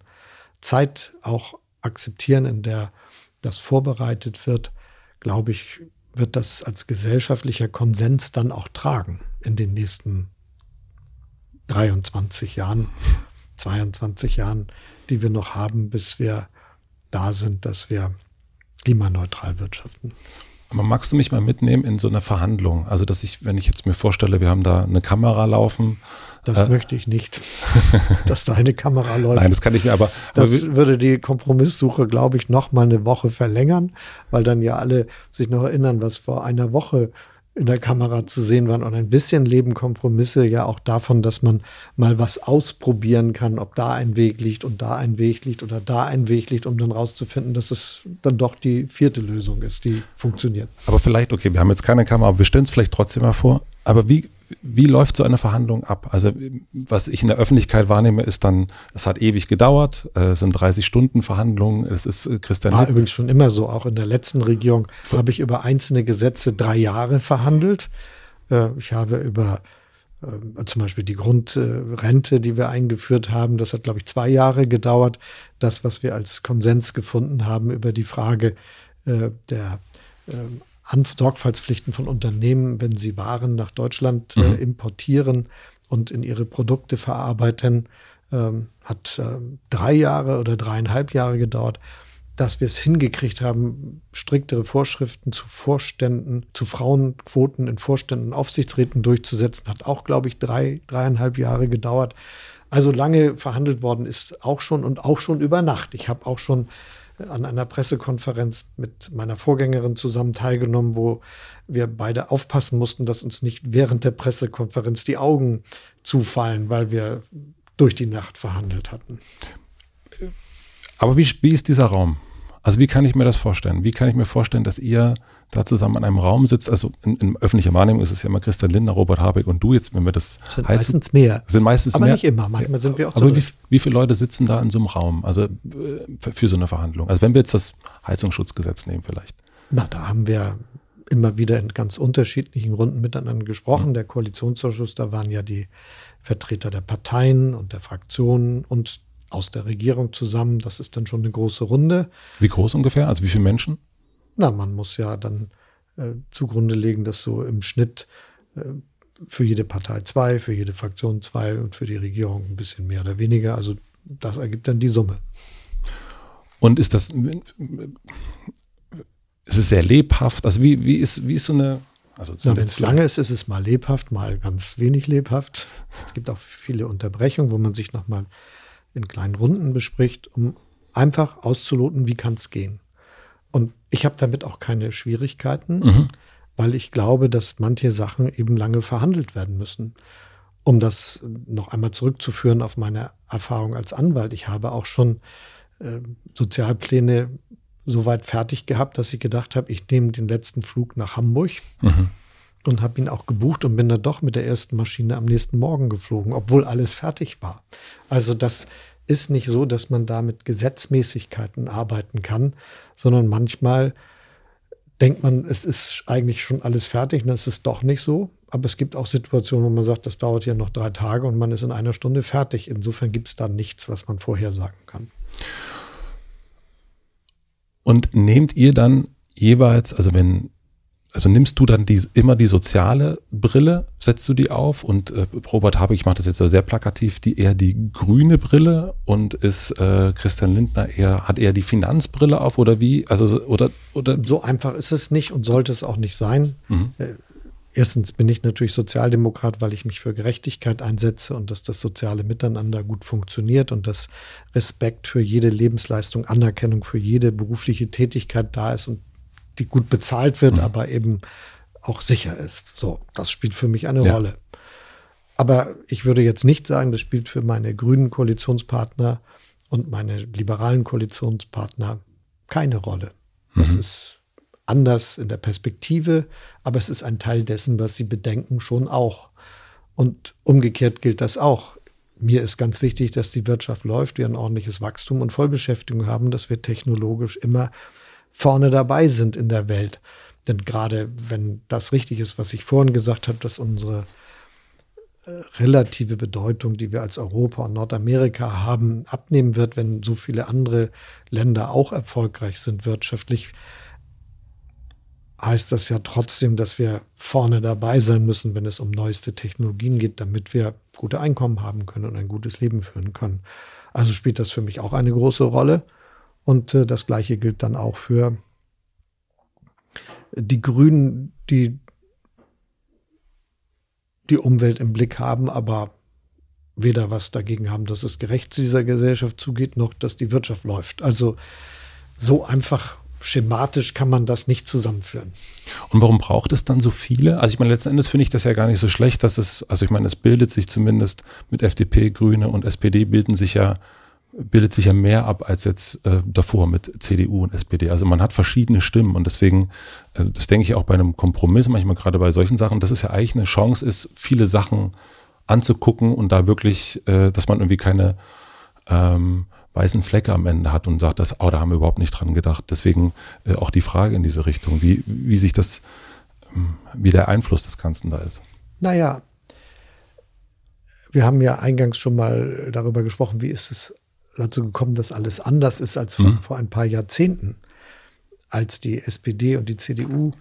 Zeit auch akzeptieren, in der das vorbereitet wird, glaube ich, wird das als gesellschaftlicher Konsens dann auch tragen in den nächsten 23 Jahren, 22 Jahren, die wir noch haben, bis wir da sind, dass wir klimaneutral wirtschaften. Aber magst du mich mal mitnehmen in so eine Verhandlung? Also, dass ich, wenn ich jetzt mir vorstelle, wir haben da eine Kamera laufen, das äh, möchte ich nicht, dass da eine Kamera läuft. Nein, das kann ich mir aber. Das aber würde die Kompromisssuche, glaube ich, noch mal eine Woche verlängern, weil dann ja alle sich noch erinnern, was vor einer Woche in der Kamera zu sehen waren. Und ein bisschen leben Kompromisse ja auch davon, dass man mal was ausprobieren kann, ob da ein Weg liegt und da ein Weg liegt oder da ein Weg liegt, um dann rauszufinden, dass es dann doch die vierte Lösung ist, die funktioniert. Aber vielleicht, okay, wir haben jetzt keine Kamera, aber wir stellen es vielleicht trotzdem mal vor. Aber wie, wie läuft so eine Verhandlung ab? Also was ich in der Öffentlichkeit wahrnehme, ist dann, es hat ewig gedauert, es sind 30 Stunden Verhandlungen, es ist äh, Christian. War übrigens schon immer so, auch in der letzten Regierung habe ich über einzelne Gesetze drei Jahre verhandelt. Äh, ich habe über äh, zum Beispiel die Grundrente, die wir eingeführt haben, das hat, glaube ich, zwei Jahre gedauert. Das, was wir als Konsens gefunden haben über die Frage der an Sorgfaltspflichten von Unternehmen, wenn sie Waren nach Deutschland äh, mhm. äh, importieren und in ihre Produkte verarbeiten, ähm, hat äh, drei Jahre oder dreieinhalb Jahre gedauert. Dass wir es hingekriegt haben, striktere Vorschriften zu Vorständen, zu Frauenquoten in Vorständen, Aufsichtsräten durchzusetzen, hat auch, glaube ich, drei, dreieinhalb Jahre gedauert. Also lange verhandelt worden ist auch schon und auch schon über Nacht. Ich habe auch schon an einer Pressekonferenz mit meiner Vorgängerin zusammen teilgenommen, wo wir beide aufpassen mussten, dass uns nicht während der Pressekonferenz die Augen zufallen, weil wir durch die Nacht verhandelt hatten. Aber wie, wie ist dieser Raum? Also wie kann ich mir das vorstellen? Wie kann ich mir vorstellen, dass ihr da zusammen in einem Raum sitzt? Also in, in öffentlicher Wahrnehmung ist es ja immer Christian Lindner, Robert Habeck und du jetzt, wenn wir das sind heißen, meistens mehr. Sind meistens aber mehr. nicht immer. Manchmal sind wir auch. Aber wie, wie, viele Leute sitzen da in so einem Raum? Also äh, für, für so eine Verhandlung? Also wenn wir jetzt das Heizungsschutzgesetz nehmen vielleicht. Na, da haben wir immer wieder in ganz unterschiedlichen Runden miteinander gesprochen. Mhm. Der Koalitionsausschuss, da waren ja die Vertreter der Parteien und der Fraktionen und aus der Regierung zusammen. Das ist dann schon eine große Runde. Wie groß ungefähr? Also wie viele Menschen? Na, man muss ja dann äh, zugrunde legen, dass so im Schnitt äh, für jede Partei zwei, für jede Fraktion zwei und für die Regierung ein bisschen mehr oder weniger. Also das ergibt dann die Summe. Und ist das, ist es sehr lebhaft? Also wie, wie, ist, wie ist so eine, also Wenn es lange ist, ist es mal lebhaft, mal ganz wenig lebhaft. Es gibt auch viele Unterbrechungen, wo man sich nochmal in kleinen Runden bespricht, um einfach auszuloten, wie kann es gehen. Ich habe damit auch keine Schwierigkeiten, mhm. weil ich glaube, dass manche Sachen eben lange verhandelt werden müssen. Um das noch einmal zurückzuführen auf meine Erfahrung als Anwalt. Ich habe auch schon äh, Sozialpläne so weit fertig gehabt, dass ich gedacht habe, ich nehme den letzten Flug nach Hamburg mhm. und habe ihn auch gebucht und bin dann doch mit der ersten Maschine am nächsten Morgen geflogen, obwohl alles fertig war. Also das ist nicht so, dass man da mit Gesetzmäßigkeiten arbeiten kann, sondern manchmal denkt man, es ist eigentlich schon alles fertig und es ist doch nicht so. Aber es gibt auch Situationen, wo man sagt, das dauert ja noch drei Tage und man ist in einer Stunde fertig. Insofern gibt es da nichts, was man vorhersagen kann. Und nehmt ihr dann jeweils, also wenn, also nimmst du dann die, immer die soziale Brille, setzt du die auf und äh, Robert Habe, ich mache das jetzt sehr plakativ, die eher die grüne Brille und ist äh, Christian Lindner eher, hat eher die Finanzbrille auf oder wie? Also oder oder so einfach ist es nicht und sollte es auch nicht sein. Mhm. Äh, Erstens bin ich natürlich Sozialdemokrat, weil ich mich für Gerechtigkeit einsetze und dass das soziale Miteinander gut funktioniert und dass Respekt für jede Lebensleistung, Anerkennung für jede berufliche Tätigkeit da ist und die gut bezahlt wird, mhm. aber eben auch sicher ist. So, das spielt für mich eine ja. Rolle. Aber ich würde jetzt nicht sagen, das spielt für meine grünen Koalitionspartner und meine liberalen Koalitionspartner keine Rolle. Das mhm. ist anders in der Perspektive, aber es ist ein Teil dessen, was sie bedenken, schon auch. Und umgekehrt gilt das auch. Mir ist ganz wichtig, dass die Wirtschaft läuft, wir ein ordentliches Wachstum und Vollbeschäftigung haben, dass wir technologisch immer vorne dabei sind in der Welt. Denn gerade wenn das richtig ist, was ich vorhin gesagt habe, dass unsere äh, relative Bedeutung, die wir als Europa und Nordamerika haben, abnehmen wird, wenn so viele andere Länder auch erfolgreich sind wirtschaftlich, heißt das ja trotzdem, dass wir vorne dabei sein müssen, wenn es um neueste Technologien geht, damit wir gute Einkommen haben können und ein gutes Leben führen können. Also spielt das für mich auch eine große Rolle. Und äh, das Gleiche gilt dann auch für die Grünen, die die Umwelt im Blick haben, aber weder was dagegen haben, dass es gerecht zu dieser Gesellschaft zugeht, noch dass die Wirtschaft läuft. Also so einfach schematisch kann man das nicht zusammenführen. Und warum braucht es dann so viele? Also ich meine, letzten Endes finde ich das ja gar nicht so schlecht, dass es, also ich meine, es bildet sich zumindest mit FDP, Grüne und SPD bilden sich ja, bildet sich ja mehr ab als jetzt äh, davor mit CDU und SPD. Also man hat verschiedene Stimmen und deswegen, äh, das denke ich auch bei einem Kompromiss, manchmal gerade bei solchen Sachen, dass es ja eigentlich eine Chance ist, viele Sachen anzugucken und da wirklich, äh, dass man irgendwie keine ähm, weißen Flecke am Ende hat und sagt, das, oh, da haben wir überhaupt nicht dran gedacht. Deswegen äh, auch die Frage in diese Richtung, wie, wie sich das, ähm, wie der Einfluss des Ganzen da ist. Naja, wir haben ja eingangs schon mal darüber gesprochen, wie ist es dazu gekommen, dass alles anders ist als vor, mhm. vor ein paar Jahrzehnten, als die SPD und die CDU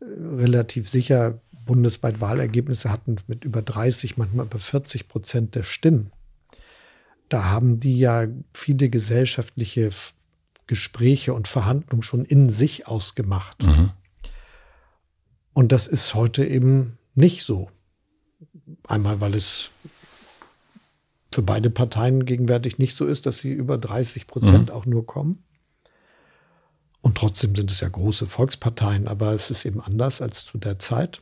äh, relativ sicher bundesweit Wahlergebnisse hatten mit über 30, manchmal über 40 Prozent der Stimmen da haben die ja viele gesellschaftliche Gespräche und Verhandlungen schon in sich ausgemacht. Mhm. Und das ist heute eben nicht so. Einmal, weil es für beide Parteien gegenwärtig nicht so ist, dass sie über 30 Prozent mhm. auch nur kommen. Und trotzdem sind es ja große Volksparteien, aber es ist eben anders als zu der Zeit.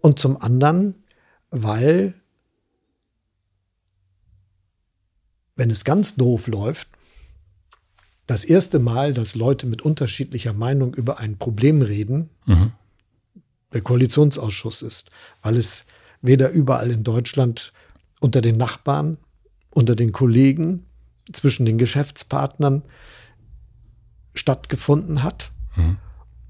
Und zum anderen, weil wenn es ganz doof läuft, das erste Mal, dass Leute mit unterschiedlicher Meinung über ein Problem reden, mhm. der Koalitionsausschuss ist, weil es weder überall in Deutschland unter den Nachbarn, unter den Kollegen, zwischen den Geschäftspartnern stattgefunden hat, mhm.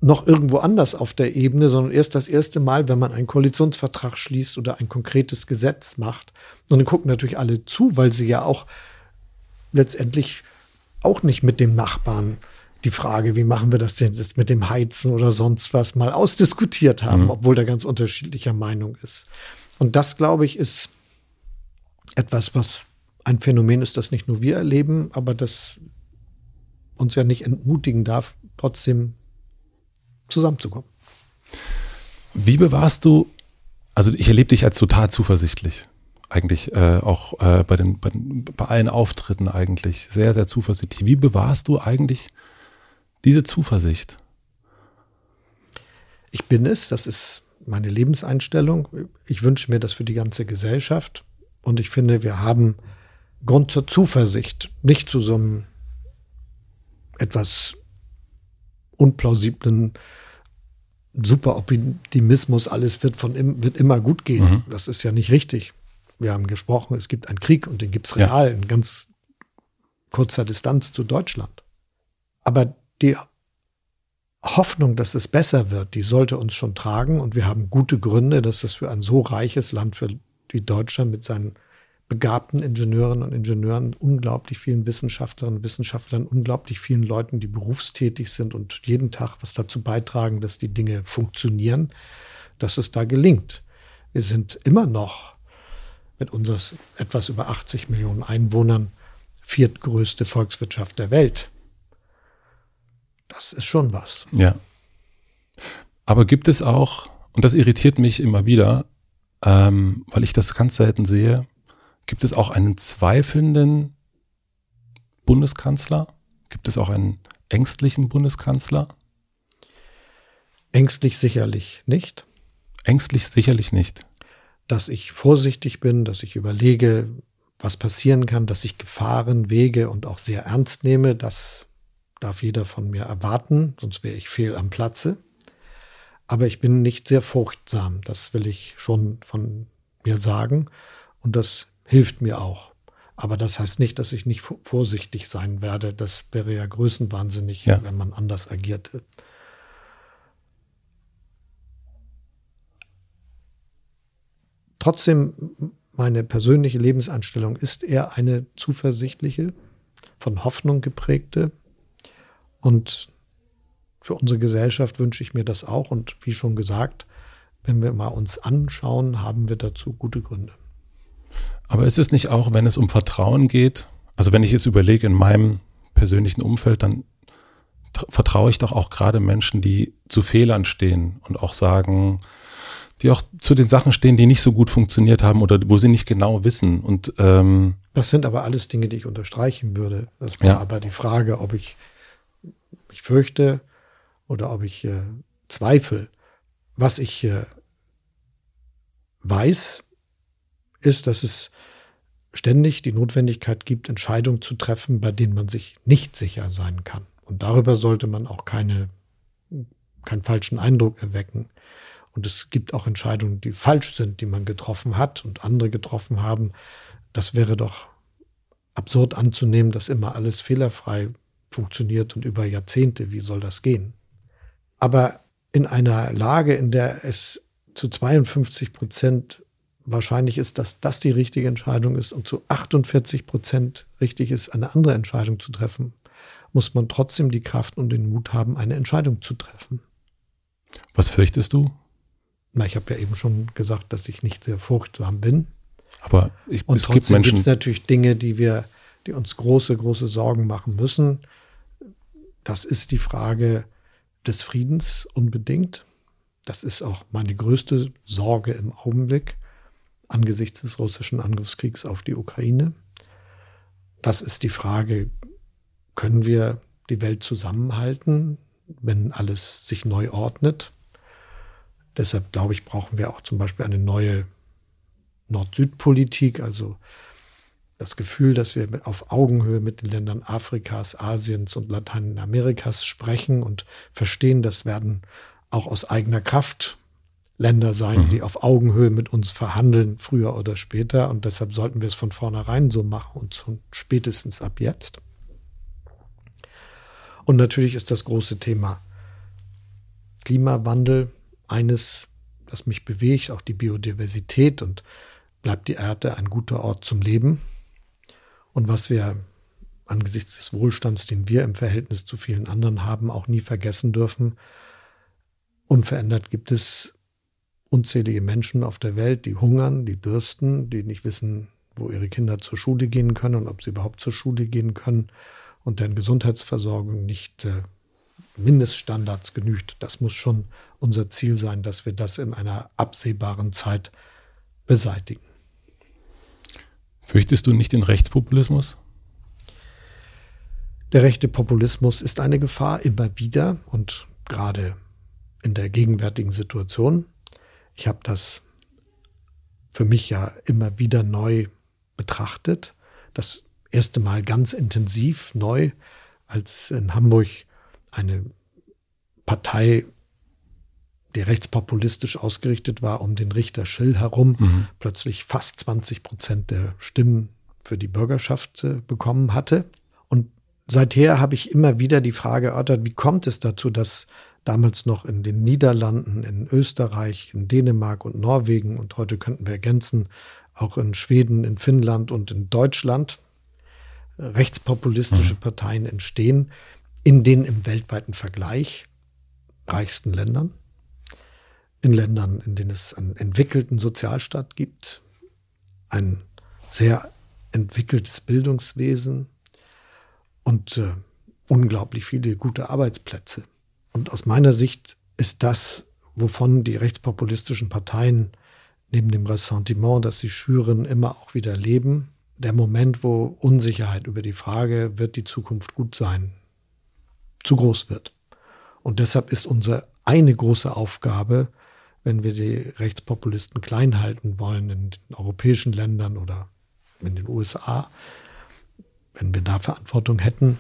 noch irgendwo anders auf der Ebene, sondern erst das erste Mal, wenn man einen Koalitionsvertrag schließt oder ein konkretes Gesetz macht. Und dann gucken natürlich alle zu, weil sie ja auch letztendlich auch nicht mit dem Nachbarn die Frage, wie machen wir das denn jetzt mit dem Heizen oder sonst was, mal ausdiskutiert haben, mhm. obwohl der ganz unterschiedlicher Meinung ist. Und das, glaube ich, ist etwas, was ein Phänomen ist, das nicht nur wir erleben, aber das uns ja nicht entmutigen darf, trotzdem zusammenzukommen. Wie bewahrst du, also ich erlebe dich als total zuversichtlich eigentlich äh, auch äh, bei, den, bei, bei allen Auftritten eigentlich sehr, sehr zuversichtlich. Wie bewahrst du eigentlich Diese Zuversicht. Ich bin es, das ist meine Lebenseinstellung. Ich wünsche mir das für die ganze Gesellschaft. Und ich finde, wir haben Grund zur Zuversicht, nicht zu so einem etwas unplausiblen Superoptimismus, alles wird von wird immer gut gehen. Mhm. Das ist ja nicht richtig. Wir haben gesprochen, es gibt einen Krieg und den gibt es real ja. in ganz kurzer Distanz zu Deutschland. Aber die Hoffnung, dass es besser wird, die sollte uns schon tragen und wir haben gute Gründe, dass es für ein so reiches Land wie Deutschland mit seinen begabten Ingenieuren und Ingenieuren, unglaublich vielen Wissenschaftlerinnen und Wissenschaftlern, unglaublich vielen Leuten, die berufstätig sind und jeden Tag was dazu beitragen, dass die Dinge funktionieren, dass es da gelingt. Wir sind immer noch mit unseres etwas über 80 Millionen Einwohnern viertgrößte Volkswirtschaft der Welt. Das ist schon was. Ja. Aber gibt es auch, und das irritiert mich immer wieder, ähm, weil ich das ganz selten sehe, Gibt es auch einen zweifelnden Bundeskanzler? Gibt es auch einen ängstlichen Bundeskanzler? Ängstlich sicherlich nicht. Ängstlich sicherlich nicht. Dass ich vorsichtig bin, dass ich überlege, was passieren kann, dass ich Gefahren wege und auch sehr ernst nehme, das darf jeder von mir erwarten, sonst wäre ich fehl am Platze. Aber ich bin nicht sehr furchtsam, das will ich schon von mir sagen. Und das hilft mir auch. Aber das heißt nicht, dass ich nicht vorsichtig sein werde. Das wäre ja größenwahnsinnig, ja. wenn man anders agierte. Trotzdem, meine persönliche Lebenseinstellung ist eher eine zuversichtliche, von Hoffnung geprägte. Und für unsere Gesellschaft wünsche ich mir das auch. Und wie schon gesagt, wenn wir mal uns anschauen, haben wir dazu gute Gründe. Aber ist es nicht auch, wenn es um Vertrauen geht, also wenn ich jetzt überlege in meinem persönlichen Umfeld, dann vertraue ich doch auch gerade Menschen, die zu Fehlern stehen und auch sagen, die auch zu den Sachen stehen, die nicht so gut funktioniert haben oder wo sie nicht genau wissen. Und ähm, das sind aber alles Dinge, die ich unterstreichen würde. Das war ja. aber die Frage, ob ich mich fürchte oder ob ich äh, zweifle. Was ich äh, weiß, ist, dass es ständig die Notwendigkeit gibt, Entscheidungen zu treffen, bei denen man sich nicht sicher sein kann. Und darüber sollte man auch keine, keinen falschen Eindruck erwecken. Und es gibt auch Entscheidungen, die falsch sind, die man getroffen hat und andere getroffen haben. Das wäre doch absurd anzunehmen, dass immer alles fehlerfrei funktioniert und über Jahrzehnte. Wie soll das gehen? Aber in einer Lage, in der es zu 52 Prozent wahrscheinlich ist, dass das die richtige Entscheidung ist und zu 48 Prozent richtig ist, eine andere Entscheidung zu treffen, muss man trotzdem die Kraft und den Mut haben, eine Entscheidung zu treffen. Was fürchtest du? Na, ich habe ja eben schon gesagt, dass ich nicht sehr furchtsam bin. Aber ich, und es trotzdem gibt es natürlich Dinge, die wir, die uns große, große Sorgen machen müssen. Das ist die Frage des Friedens unbedingt. Das ist auch meine größte Sorge im Augenblick angesichts des russischen Angriffskriegs auf die Ukraine. Das ist die Frage, können wir die Welt zusammenhalten, wenn alles sich neu ordnet? Deshalb glaube ich, brauchen wir auch zum Beispiel eine neue Nord-Süd-Politik, also das Gefühl, dass wir auf Augenhöhe mit den Ländern Afrikas, Asiens und Lateinamerikas sprechen und verstehen, das werden auch aus eigener Kraft Länder sein, mhm. die auf Augenhöhe mit uns verhandeln, früher oder später. Und deshalb sollten wir es von vornherein so machen und spätestens ab jetzt. Und natürlich ist das große Thema Klimawandel eines, das mich bewegt, auch die Biodiversität und bleibt die Erde ein guter Ort zum Leben. Und was wir angesichts des Wohlstands, den wir im Verhältnis zu vielen anderen haben, auch nie vergessen dürfen. Unverändert gibt es unzählige Menschen auf der Welt, die hungern, die dürsten, die nicht wissen, wo ihre Kinder zur Schule gehen können und ob sie überhaupt zur Schule gehen können und deren Gesundheitsversorgung nicht äh, Mindeststandards genügt. Das muss schon unser Ziel sein, dass wir das in einer absehbaren Zeit beseitigen. Fürchtest du nicht den Rechtspopulismus? Der rechte Populismus ist eine Gefahr immer wieder und gerade in der gegenwärtigen Situation. Ich habe das für mich ja immer wieder neu betrachtet. Das erste Mal ganz intensiv neu, als in Hamburg eine Partei, die rechtspopulistisch ausgerichtet war, um den Richter Schill herum, mhm. plötzlich fast 20 Prozent der Stimmen für die Bürgerschaft äh, bekommen hatte. Und seither habe ich immer wieder die Frage erörtert, wie kommt es dazu, dass damals noch in den Niederlanden, in Österreich, in Dänemark und Norwegen und heute könnten wir ergänzen, auch in Schweden, in Finnland und in Deutschland rechtspopulistische mhm. Parteien entstehen, in den im weltweiten Vergleich reichsten Ländern, in Ländern, in denen es einen entwickelten Sozialstaat gibt, ein sehr entwickeltes Bildungswesen und äh, unglaublich viele gute Arbeitsplätze. Und aus meiner Sicht ist das, wovon die rechtspopulistischen Parteien neben dem Ressentiment, das sie schüren, immer auch wieder leben, der Moment, wo Unsicherheit über die Frage, wird die Zukunft gut sein, zu groß wird. Und deshalb ist unsere eine große Aufgabe, wenn wir die Rechtspopulisten klein halten wollen in den europäischen Ländern oder in den USA, wenn wir da Verantwortung hätten,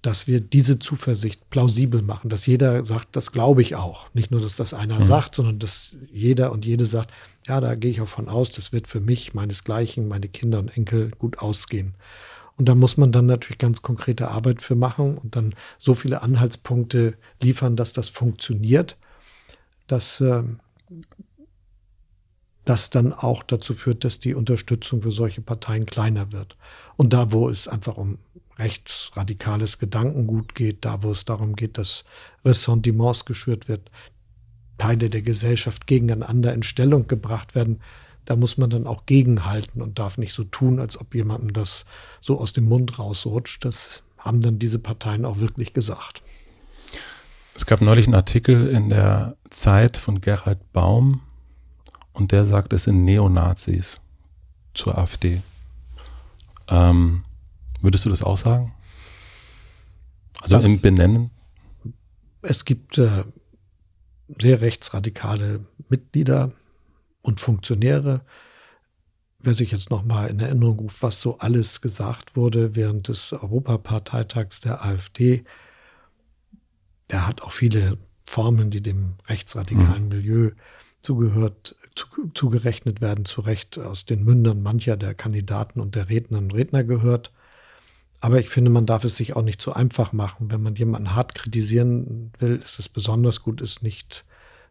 dass wir diese Zuversicht plausibel machen, dass jeder sagt, das glaube ich auch. Nicht nur, dass das einer mhm. sagt, sondern dass jeder und jede sagt, ja, da gehe ich auch von aus, das wird für mich, meinesgleichen, meine Kinder und Enkel gut ausgehen. Und da muss man dann natürlich ganz konkrete Arbeit für machen und dann so viele Anhaltspunkte liefern, dass das funktioniert, dass äh, das dann auch dazu führt, dass die Unterstützung für solche Parteien kleiner wird. Und da, wo es einfach um rechtsradikales Gedankengut geht, da wo es darum geht, dass Ressentiments geschürt wird, Teile der Gesellschaft gegeneinander in Stellung gebracht werden, da muss man dann auch gegenhalten und darf nicht so tun, als ob jemandem das so aus dem Mund rausrutscht. Das haben dann diese Parteien auch wirklich gesagt. Es gab neulich einen Artikel in der Zeit von Gerhard Baum und der sagt, es sind Neonazis zur AfD. Ähm, Würdest du das auch sagen? Also das, im Benennen? Es gibt äh, sehr rechtsradikale Mitglieder und Funktionäre. Wer sich jetzt nochmal in Erinnerung ruft, was so alles gesagt wurde während des Europaparteitags der AfD, der hat auch viele Formen, die dem rechtsradikalen mhm. Milieu zugehört, zu, zugerechnet werden, zu Recht aus den Mündern mancher der Kandidaten und der Rednerinnen und Redner gehört. Aber ich finde, man darf es sich auch nicht zu einfach machen. Wenn man jemanden hart kritisieren will, ist es besonders gut, es nicht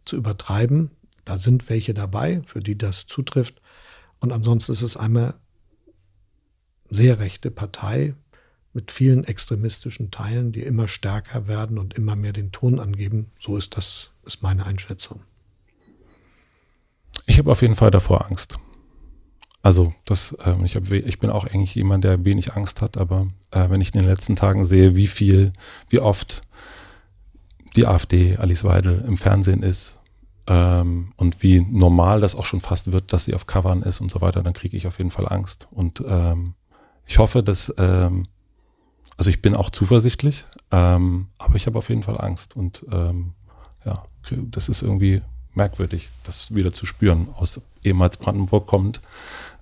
zu übertreiben. Da sind welche dabei, für die das zutrifft. Und ansonsten ist es eine sehr rechte Partei mit vielen extremistischen Teilen, die immer stärker werden und immer mehr den Ton angeben. So ist das, ist meine Einschätzung. Ich habe auf jeden Fall davor Angst. Also das, äh, ich, hab, ich bin auch eigentlich jemand, der wenig Angst hat, aber äh, wenn ich in den letzten Tagen sehe, wie viel, wie oft die AfD, Alice Weidel im Fernsehen ist ähm, und wie normal das auch schon fast wird, dass sie auf Covern ist und so weiter, dann kriege ich auf jeden Fall Angst. Und ähm, ich hoffe, dass, ähm, also ich bin auch zuversichtlich, ähm, aber ich habe auf jeden Fall Angst und ähm, ja, das ist irgendwie merkwürdig, das wieder zu spüren, aus ehemals Brandenburg kommt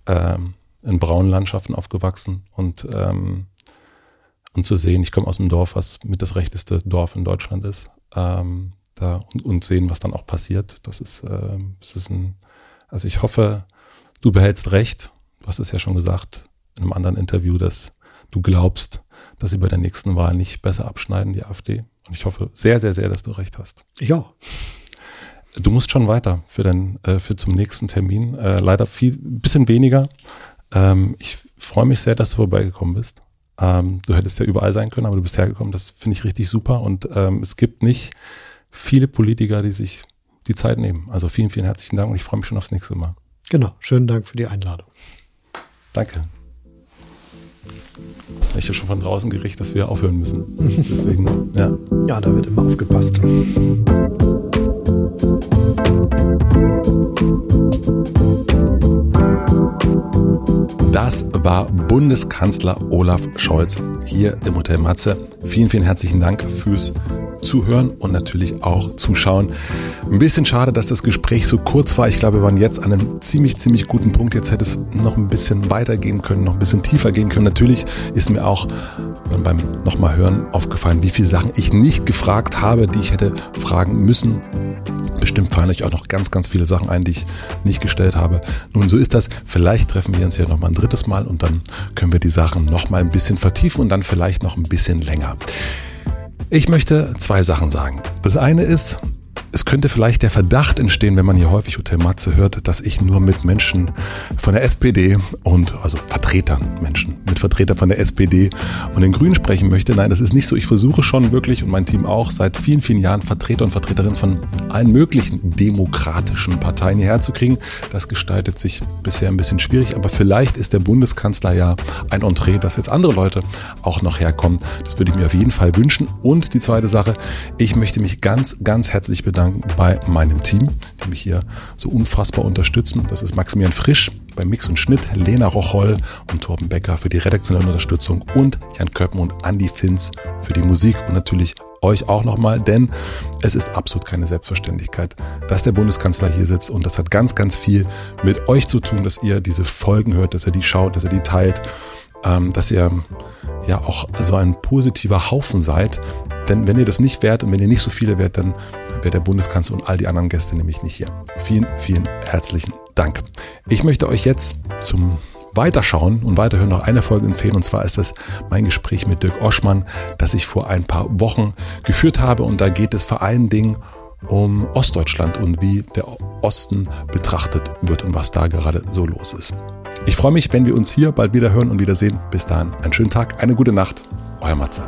ähm, in braunen Landschaften aufgewachsen und, ähm, und zu sehen, ich komme aus dem Dorf, was mit das rechteste Dorf in Deutschland ist, ähm, da und, und sehen, was dann auch passiert. Das ist, ähm, das ist ein, also ich hoffe, du behältst recht. Du hast es ja schon gesagt in einem anderen Interview, dass du glaubst, dass sie bei der nächsten Wahl nicht besser abschneiden, die AfD. Und ich hoffe sehr, sehr, sehr, dass du recht hast. Ja. Du musst schon weiter für den, äh, für zum nächsten Termin. Äh, leider viel, bisschen weniger. Ähm, ich freue mich sehr, dass du vorbeigekommen bist. Ähm, du hättest ja überall sein können, aber du bist hergekommen. Das finde ich richtig super. Und ähm, es gibt nicht viele Politiker, die sich die Zeit nehmen. Also vielen, vielen herzlichen Dank und ich freue mich schon aufs nächste Mal. Genau. Schönen Dank für die Einladung. Danke. Ich habe schon von draußen gerichtet, dass wir aufhören müssen. Deswegen, ja. Ja, da wird immer aufgepasst. Das war Bundeskanzler Olaf Scholz hier im Hotel Matze. Vielen, vielen herzlichen Dank fürs Zuhören und natürlich auch Zuschauen. Ein bisschen schade, dass das Gespräch so kurz war. Ich glaube, wir waren jetzt an einem ziemlich, ziemlich guten Punkt. Jetzt hätte es noch ein bisschen weitergehen können, noch ein bisschen tiefer gehen können. Natürlich ist mir auch beim nochmal hören aufgefallen, wie viele Sachen ich nicht gefragt habe, die ich hätte fragen müssen. Bestimmt fallen euch auch noch ganz, ganz viele Sachen ein, die ich nicht gestellt habe. Nun, so ist das. Vielleicht treffen wir uns ja nochmal ein drittes Mal und dann können wir die Sachen nochmal ein bisschen vertiefen und dann vielleicht noch ein bisschen länger. Ich möchte zwei Sachen sagen. Das eine ist, es könnte vielleicht der Verdacht entstehen, wenn man hier häufig Hotel Matze hört, dass ich nur mit Menschen von der SPD und also Vertretern, Menschen mit Vertretern von der SPD und den Grünen sprechen möchte. Nein, das ist nicht so. Ich versuche schon wirklich und mein Team auch seit vielen, vielen Jahren Vertreter und Vertreterinnen von allen möglichen demokratischen Parteien hierher zu kriegen. Das gestaltet sich bisher ein bisschen schwierig, aber vielleicht ist der Bundeskanzler ja ein Entree, dass jetzt andere Leute auch noch herkommen. Das würde ich mir auf jeden Fall wünschen. Und die zweite Sache, ich möchte mich ganz, ganz herzlich bedanken bedanken bei meinem Team, die mich hier so unfassbar unterstützen. Das ist Maximilian Frisch beim Mix und Schnitt, Lena Rocholl und Torben Becker für die redaktionelle Unterstützung und Jan Köppen und Andy Finz für die Musik. Und natürlich euch auch nochmal, denn es ist absolut keine Selbstverständlichkeit, dass der Bundeskanzler hier sitzt. Und das hat ganz, ganz viel mit euch zu tun, dass ihr diese Folgen hört, dass ihr die schaut, dass ihr die teilt, ähm, dass ihr ja auch so ein positiver Haufen seid, denn wenn ihr das nicht wärt und wenn ihr nicht so viele wärt, dann wäre der Bundeskanzler und all die anderen Gäste nämlich nicht hier. Vielen, vielen herzlichen Dank. Ich möchte euch jetzt zum Weiterschauen und Weiterhören noch eine Folge empfehlen. Und zwar ist das mein Gespräch mit Dirk Oschmann, das ich vor ein paar Wochen geführt habe. Und da geht es vor allen Dingen um Ostdeutschland und wie der Osten betrachtet wird und was da gerade so los ist. Ich freue mich, wenn wir uns hier bald wieder hören und wiedersehen. Bis dahin, einen schönen Tag, eine gute Nacht. Euer Matze.